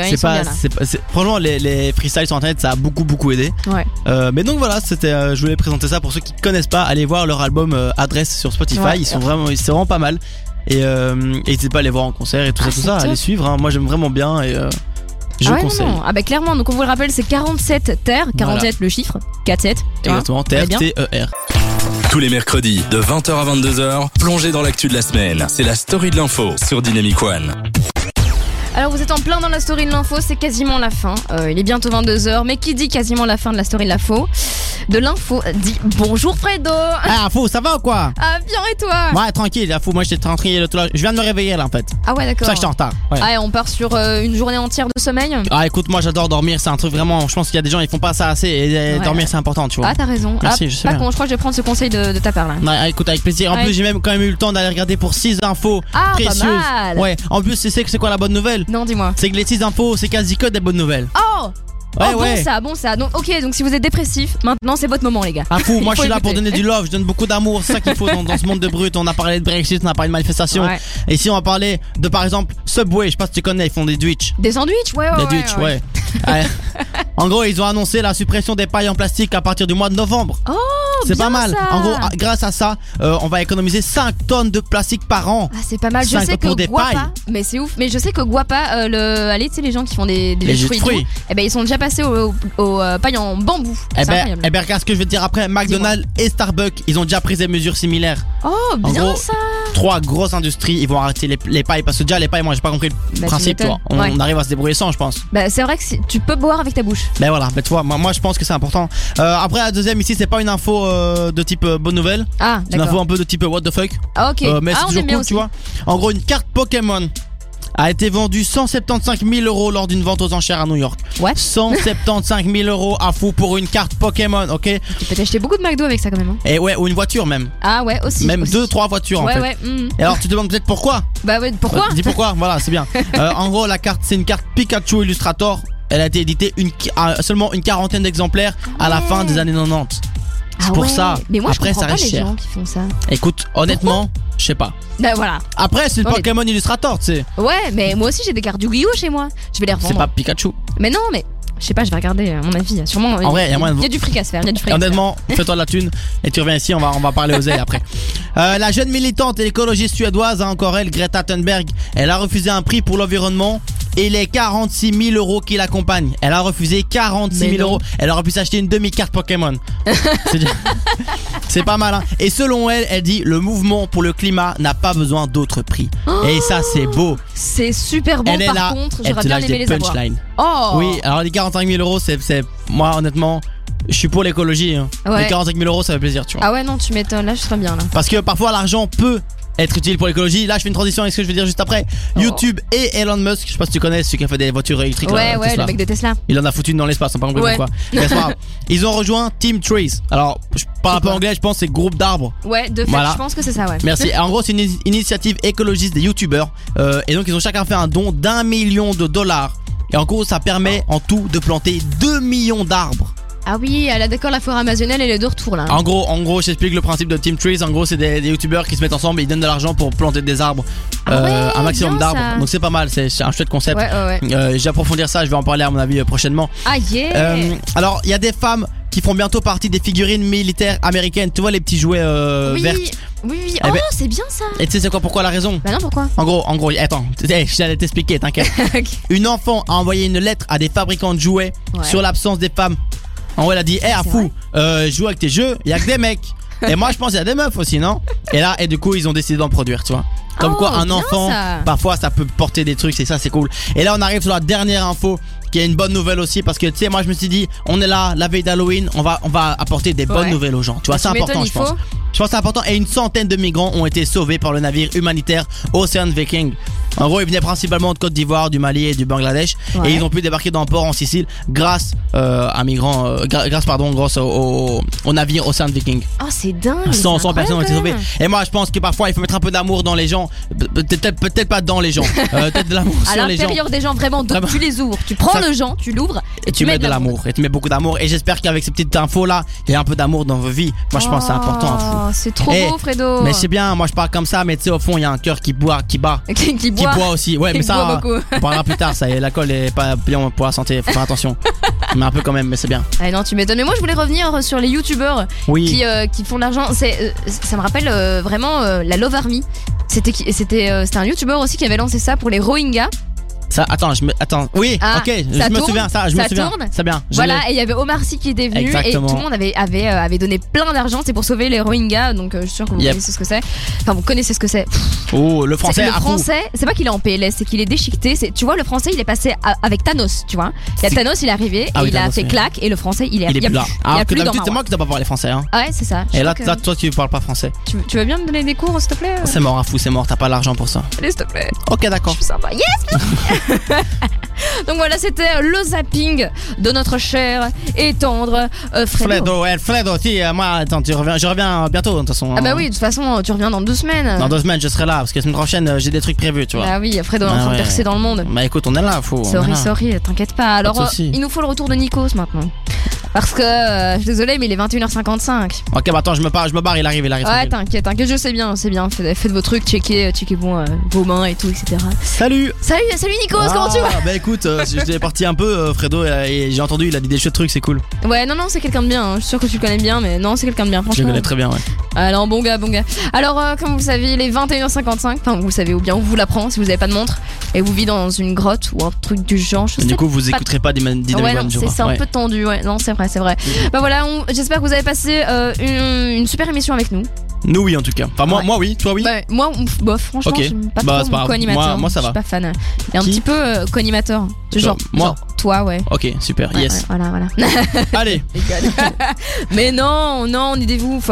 hein, C'est pas, c'est pas- c'est- franchement les, les freestyles sur internet ça a beaucoup beaucoup aidé. Ouais. Euh, mais donc voilà, c'était, euh, je voulais présenter ça pour ceux qui connaissent pas, allez voir leur album euh, Adresse sur Spotify, Ouais. ils sont vraiment, c'est vraiment pas mal. Et euh, n'hésitez pas à les voir en concert et tout Ah, ça, tout c'est ça, à les suivre. hein. Moi j'aime vraiment bien et euh, je ah ouais, conseille. non, non. Ah bah clairement, donc on vous le rappelle, c'est 47 terres, 47 le chiffre, 4-7. tu vois. Exactement, bien. T-E-R. Tous les mercredis de 20h à 22h, plongez dans l'actu de la semaine. C'est la story de l'info sur Dynamic One. Alors vous êtes en plein dans la story de l'info, c'est quasiment la fin. Euh, il est bientôt 22h, mais qui dit quasiment la fin de la story de l'info De l'info dit bonjour Fredo Ah, fou, ça va ou quoi Ah bien et toi? Ouais, tranquille, là, fou, moi j'étais tranquille tout là. Je viens de me réveiller là en fait. Ah ouais C'est d'accord. ça j'étais en retard. Ouais. Ah et on part sur euh, une journée entière de sommeil? Ah, écoute, moi j'adore dormir, c'est un truc vraiment. Je pense qu'il y a des gens ils font pas ça assez et euh, Ouais. dormir c'est important, tu vois. Ah t'as raison. Merci, ah, je sais pas con, je crois que je vais prendre ce conseil de, de ta part là. Ouais, écoute, avec plaisir. En Ouais. plus, j'ai même quand même eu le temps d'aller regarder pour 6 infos Ah précieuses. pas mal Ouais, en plus, tu sais que c'est quoi la bonne nouvelle? Non dis-moi. C'est que les 6 infos, c'est quasi que des bonnes nouvelles. Oh Ouais, oh, ouais. bon ça, bon ça. Donc ok, donc si vous êtes dépressif, maintenant c'est votre moment les gars. Ah fou, moi je suis là pour donner du love, je donne beaucoup d'amour, c'est ça qu'il faut dans, dans ce monde de brut. On a parlé de Brexit, on a parlé de manifestations. Ouais. Et si on va parler de par exemple Subway, je sais pas si tu connais, ils font des Twitch. Des sandwichs, ouais ouais. Des Twitch, ouais. Ouais. En gros, ils ont annoncé la suppression des pailles en plastique à partir du mois de novembre. Oh, C'est pas mal. ça. En gros, ah, grâce à ça, euh, on va économiser 5 tonnes de plastique par an. Ah, c'est pas mal. Je sais pour que des Guapa, pailles. mais c'est ouf. Mais je sais que Guapa, euh, le, allez, tu sais les gens qui font des, Les de fruits, et eh ben ils sont déjà passés au, au, au, euh, paille en bambou. Eh C'est ben, eh ben, regarde ce que je vais te dire après. McDonald's et Starbucks, ils ont déjà pris des mesures similaires. Oh, en bien gros, ça. Trois grosses industries, ils vont arrêter les, les pailles parce que déjà les pailles, moi j'ai pas compris le Bah, tu principe, tu vois. m'étonnes. On, Ouais. on arrive à se débrouiller sans, je pense. Bah, c'est vrai que si- tu peux boire avec ta bouche. Ben voilà, ben tu vois, moi, moi je pense que c'est important. Euh, après la deuxième ici, c'est pas une info euh, de type euh, bonne nouvelle, Ah, c'est une info d'accord. un peu de type euh, what the fuck. Ah, ok. Euh, mais ah, c'est on toujours aime bien cool, aussi. tu vois. En gros, une carte Pokémon a été vendue 175 000 euros lors d'une vente aux enchères à New York. What? 175 000 euros à fou pour une carte Pokémon, ok? Tu peux t'acheter beaucoup de McDo avec ça quand même. hein. Et ouais, ou une voiture même. Ah ouais, aussi. même aussi. deux, trois voitures Ouais, en fait. ouais. hmm. Et alors tu te demandes peut-être pourquoi? Bah ouais, pourquoi? Euh, Dis pourquoi, voilà, c'est bien. Euh, en gros, la carte, c'est une carte Pikachu Illustrator. Elle a été éditée une, à seulement une quarantaine d'exemplaires à la Ouais. fin des années 90. Ah C'est pour ouais. ça. Mais moi, Après, je comprends ça pas les cher. gens qui font ça. Écoute, honnêtement, je sais pas. Bah voilà. Après, c'est une Ouais, mais- Pokémon Illustrator, tu sais. Ouais, mais moi aussi j'ai des cartes Yu-Gi-Oh chez moi. Je vais les C'est revendre. pas Pikachu. Mais non, mais je sais pas, je vais regarder à mon avis. Sûrement. En vrai, y a moyen de- Il y a du fric à se faire. Il y a du fric Et à se faire. honnêtement, fais-toi de la thune et tu reviens ici, on va, on va parler aux ailes après. Euh, la jeune militante et l'écologiste suédoise, hein, encore elle, Greta Thunberg, elle a refusé un prix pour l'environnement et les 46 000 euros qui l'accompagnent. Elle a refusé 46 Mais 000 non. euros. Elle aurait pu s'acheter une demi-carte Pokémon. C'est pas mal, hein. Et selon elle, elle dit le mouvement pour le climat n'a pas besoin d'autres prix. et ça, c'est beau. C'est super bon elle est par là, contre, j'aurais bien aimé les punchlines. Oh Oui, alors les 45 000 euros, c'est, c'est, moi honnêtement, je suis pour l'écologie. hein. Ouais. Les 45 000 euros, ça fait plaisir, tu vois. Ah ouais, non, tu m'étonnes, là je serais bien là. Parce que parfois l'argent peut être utile pour l'écologie. Là, je fais une transition avec ce que je vais dire juste après. Oh. YouTube et Elon Musk, je sais pas si tu connais, celui qui a fait des voitures électriques. Ouais, là, ouais, Tesla. le mec de Tesla. Il en a foutu une dans l'espace, on pas compris Ouais. pourquoi. Ils ont rejoint Team Trees. Alors, je parle un peu anglais, je pense que c'est groupe d'arbres. Ouais, de fait, Voilà. je pense que c'est ça, ouais. Merci. En gros, c'est une initiative écologiste des youtubeurs. Euh, et donc, ils ont chacun fait un don d'un million de dollars. Et en gros, ça permet en tout de planter 2 millions d'arbres. Ah oui, elle a d'accord, la forêt amazonienne, elle est de retour là. En gros, en gros, j'explique le principe de Team Trees. En gros, c'est des, des youtubeurs qui se mettent ensemble et ils donnent de l'argent pour planter des arbres, Ah euh, ouais, un maximum bien, d'arbres. Donc c'est pas mal, c'est c'est un chouette concept. Ouais, ouais, ouais. Euh, J'approfondir ça, je vais en parler à mon avis euh, prochainement. Ah yeah Euh, alors, il y a des femmes qui font bientôt partie des figurines militaires américaines. Tu vois les petits jouets euh, oui, vertes. oui, oui. Eh Oh, ben- c'est bien ça. Et tu sais c'est quoi pourquoi la raison? Bah non, pourquoi? En gros, en gros, attends, eh, j'allais t'expliquer, t'inquiète. Ok. Une enfant a envoyé une lettre à des fabricants de jouets Ouais. sur l'absence des femmes. En gros, elle a dit, hé, à fou, euh, joue avec tes jeux, il y a que des mecs. et moi, je pense qu'il y a des meufs aussi, non? Et là, et du coup, ils ont décidé d'en produire, tu vois. Comme Oh, quoi, un bien enfant, ça. parfois, ça peut porter des trucs, c'est ça, c'est cool. Et là, on arrive sur la dernière info, qui est une bonne nouvelle aussi, parce que tu sais, moi, je me suis dit, on est là, la veille d'Halloween, on va, on va apporter des bonnes Ouais. nouvelles aux gens. Tu vois, c'est important, je pense. Je pense que c'est important. Et une centaine de migrants ont été sauvés par le navire humanitaire Ocean Viking. En gros, ils venaient principalement de Côte d'Ivoire, du Mali et du Bangladesh. Ouais. Et ils ont pu débarquer dans le port en Sicile grâce euh, à migrants, euh, grâce pardon, grâce au, au, au navire Ocean Viking. Oh, c'est dingue. 100, c'est 100 personnes ont été sauvées. Et moi, je pense que parfois, il faut mettre un peu d'amour dans les gens. Pe- Peut-être peut-être pas dans les gens. Euh, peut-être de l'amour. À sur les gens. l'intérieur des gens, vraiment, donc tu les ouvres. Tu prends Le gens, tu l'ouvres et, Et tu mets de l'amour. Et tu mets beaucoup d'amour. Et j'espère qu'avec ces petites infos là, il y a un peu d'amour dans vos vies. Moi, je pense que c'est important. Oh, C'est trop Eh, beau, Fredo. Mais c'est bien, moi je parle comme ça, mais tu sais, au fond, il y a un cœur qui boit, qui bat. qui, qui Qui boit. aussi, ouais, Qui mais ça, on parlera plus tard. Ça, et l'alcool est pas bien pour la santé, faut faire attention. mais un peu quand même, mais c'est bien. Ah non, tu m'étonnes. Mais moi, je voulais revenir sur les youtubeurs Oui. qui, euh, qui font de l'argent. C'est, euh, ça me rappelle euh, vraiment la Love Army. C'était, c'était, c'était un youtubeur aussi qui avait lancé ça pour les Rohingyas. Ça, attends, je me, attends. Oui, Ah, ok, je ça me tourne? souviens, ça, je Ça me souviens. tourne? C'est bien. Voilà, et il y avait Omar Sy qui était venu Exactement. et tout le monde avait, avait, euh, avait donné plein d'argent. C'est pour sauver les Rohingyas. Donc, euh, je suis sûr que vous Yep. connaissez ce que c'est. Enfin, vous connaissez ce que c'est. Oh, le français, le français, c'est pas qu'il est en PLS, c'est qu'il est déchiqueté. C'est, tu vois, le français, il est passé à- avec Thanos, tu vois. Il y a. Thanos, il est arrivé Ah et oui, il a fait oui. claque et le français, il est, Il est y a plus là. plus. il y a que plus d'habitude, c'est moi qui dois pas parler français. Hein. Ah ouais, c'est ça. Et là, toi, tu parles pas français. tu, tu veux bien me donner des cours, s'il te plaît? C'est mort, à fou, c'est mort, t'as pas l'argent pour ça. Allez, s'il te plaît. Ok, d'accord. Je suis sympa. Yes. Donc voilà, c'était le zapping de notre cher et tendre euh, Fredo. Fredo, ouais, Fredo, si, euh, moi, attends, tu reviens, je reviens bientôt, de toute façon. Ah bah hein. oui, de toute façon, tu reviens dans deux semaines. Dans deux semaines, je serai là, parce que la semaine prochaine, euh, j'ai des trucs prévus, tu vois. Bah oui, Fredo est en Ah train de percer dans le monde. Bah écoute, on est là, faut. Sorry, sorry, t'inquiète pas. Alors, euh, il nous faut le retour de Nikos maintenant. Parce que, euh, je suis désolée, mais il est 21h55. Ok, bah attends, je me, pars, je me barre, il arrive, il arrive. Ouais, t'inquiète, t'inquiète, je sais bien, c'est bien. Faites, faites vos trucs, checkez, checkez bon, euh, vos mains et tout, etc. Salut Salut, salut Nikos, comment tu vas? Ah, Bah écoute, euh, j'étais parti un peu, euh, Fredo, euh, et j'ai entendu, il a dit des chouettes trucs, c'est cool. Ouais, non, non, c'est quelqu'un de bien. hein. Je suis sûr que tu le connais bien, mais non, c'est quelqu'un de bien, Je le franchement. connais très bien, ouais. Alors, bon gars, bon gars. Alors, euh, comme vous savez, il est 21h55. Enfin, vous savez, ou bien on vous l'apprend si vous avez pas de montre. Et vous vivez dans une grotte ou un truc du genre. Je sais du coup, vous pas- écouterez pas Ouais, One, non, je c'est un Ouais. peu tendu, ouais. Non, c'est c'est vrai. Bah voilà, on- j'espère que vous avez passé euh, une, une super émission avec nous. Nous, oui, en tout cas. Enfin, moi, Ouais. moi, oui, toi, oui. Bah, moi, bof, franchement, Ok. j'aime pas Bah, trop co-animateur. Moi- moi, ça Je va. suis pas fan. Il est un petit peu euh, co-animateur. Toi, Genre, moi genre, toi, ouais. Ok, super, Ouais, yes. ouais, voilà, voilà. Allez, Mais non, non, on est des ouf.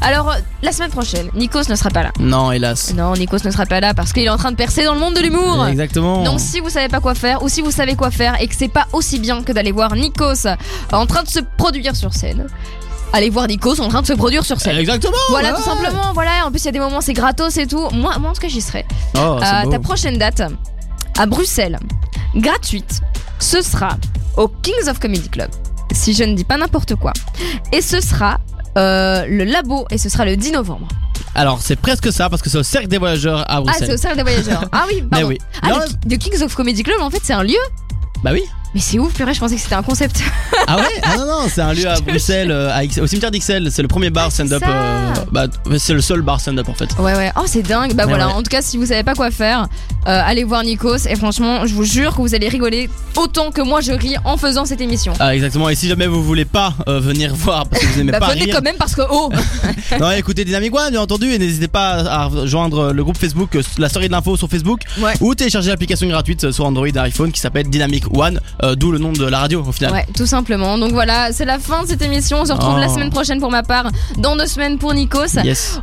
Alors, la semaine prochaine, Nikos ne sera pas là. non, hélas. Non, Nikos ne sera pas là parce qu'il est en train de percer dans le monde de l'humour. Exactement. Donc si vous savez pas quoi faire ou si vous savez quoi faire et que c'est pas aussi bien que d'aller voir Nikos en train de se produire sur scène, allez voir Nikos en train de se produire sur scène. Exactement. Voilà ouais. tout simplement, voilà, en plus il y a des moments c'est gratos et tout. Moi, moi en tout cas j'y serai. Oh, Euh, ta prochaine date à Bruxelles, gratuite, ce sera au Kings of Comedy Club. Si je ne dis pas n'importe quoi. Et ce sera euh, le labo et ce sera le 10 novembre. Alors, c'est presque ça parce que c'est au cercle des voyageurs à Ah, c'est Bruxelles. au Cercle des Voyageurs. Ah oui, Mais pardon. oui. Ah, Non, le, le Kings of Comedy Club, en fait, c'est un lieu. Bah oui. Mais c'est ouf, purée, je pensais que c'était un concept. Ah ouais? Ah non, non, c'est un lieu à Bruxelles, euh, à Ix- au cimetière d'Ixelles. C'est le premier bar stand-up. ça. euh, bah, c'est le seul bar stand-up en fait. Ouais, ouais. Oh, c'est dingue. Bah voilà, ouais. en tout cas, si vous savez pas quoi faire, euh, allez voir Nikos. Et franchement, je vous jure que vous allez rigoler autant que moi je ris en faisant cette émission. Ah, exactement. Et si jamais vous voulez pas euh, venir voir parce que vous aimez Bah pas venez rire, quand même parce que, oh non, écoutez Dynamic One, bien entendu, et n'hésitez pas à rejoindre le groupe Facebook, euh, la story de l'info sur Facebook, Ouais. ou télécharger l'application gratuite euh, sur Android et iPhone qui s'appelle Dynamic One, euh, d'où le nom de la radio au final. Ouais, tout simplement. Donc voilà, c'est la fin de cette émission. On se retrouve Oh. la semaine prochaine pour ma part, dans deux semaines pour Nikos. Yes.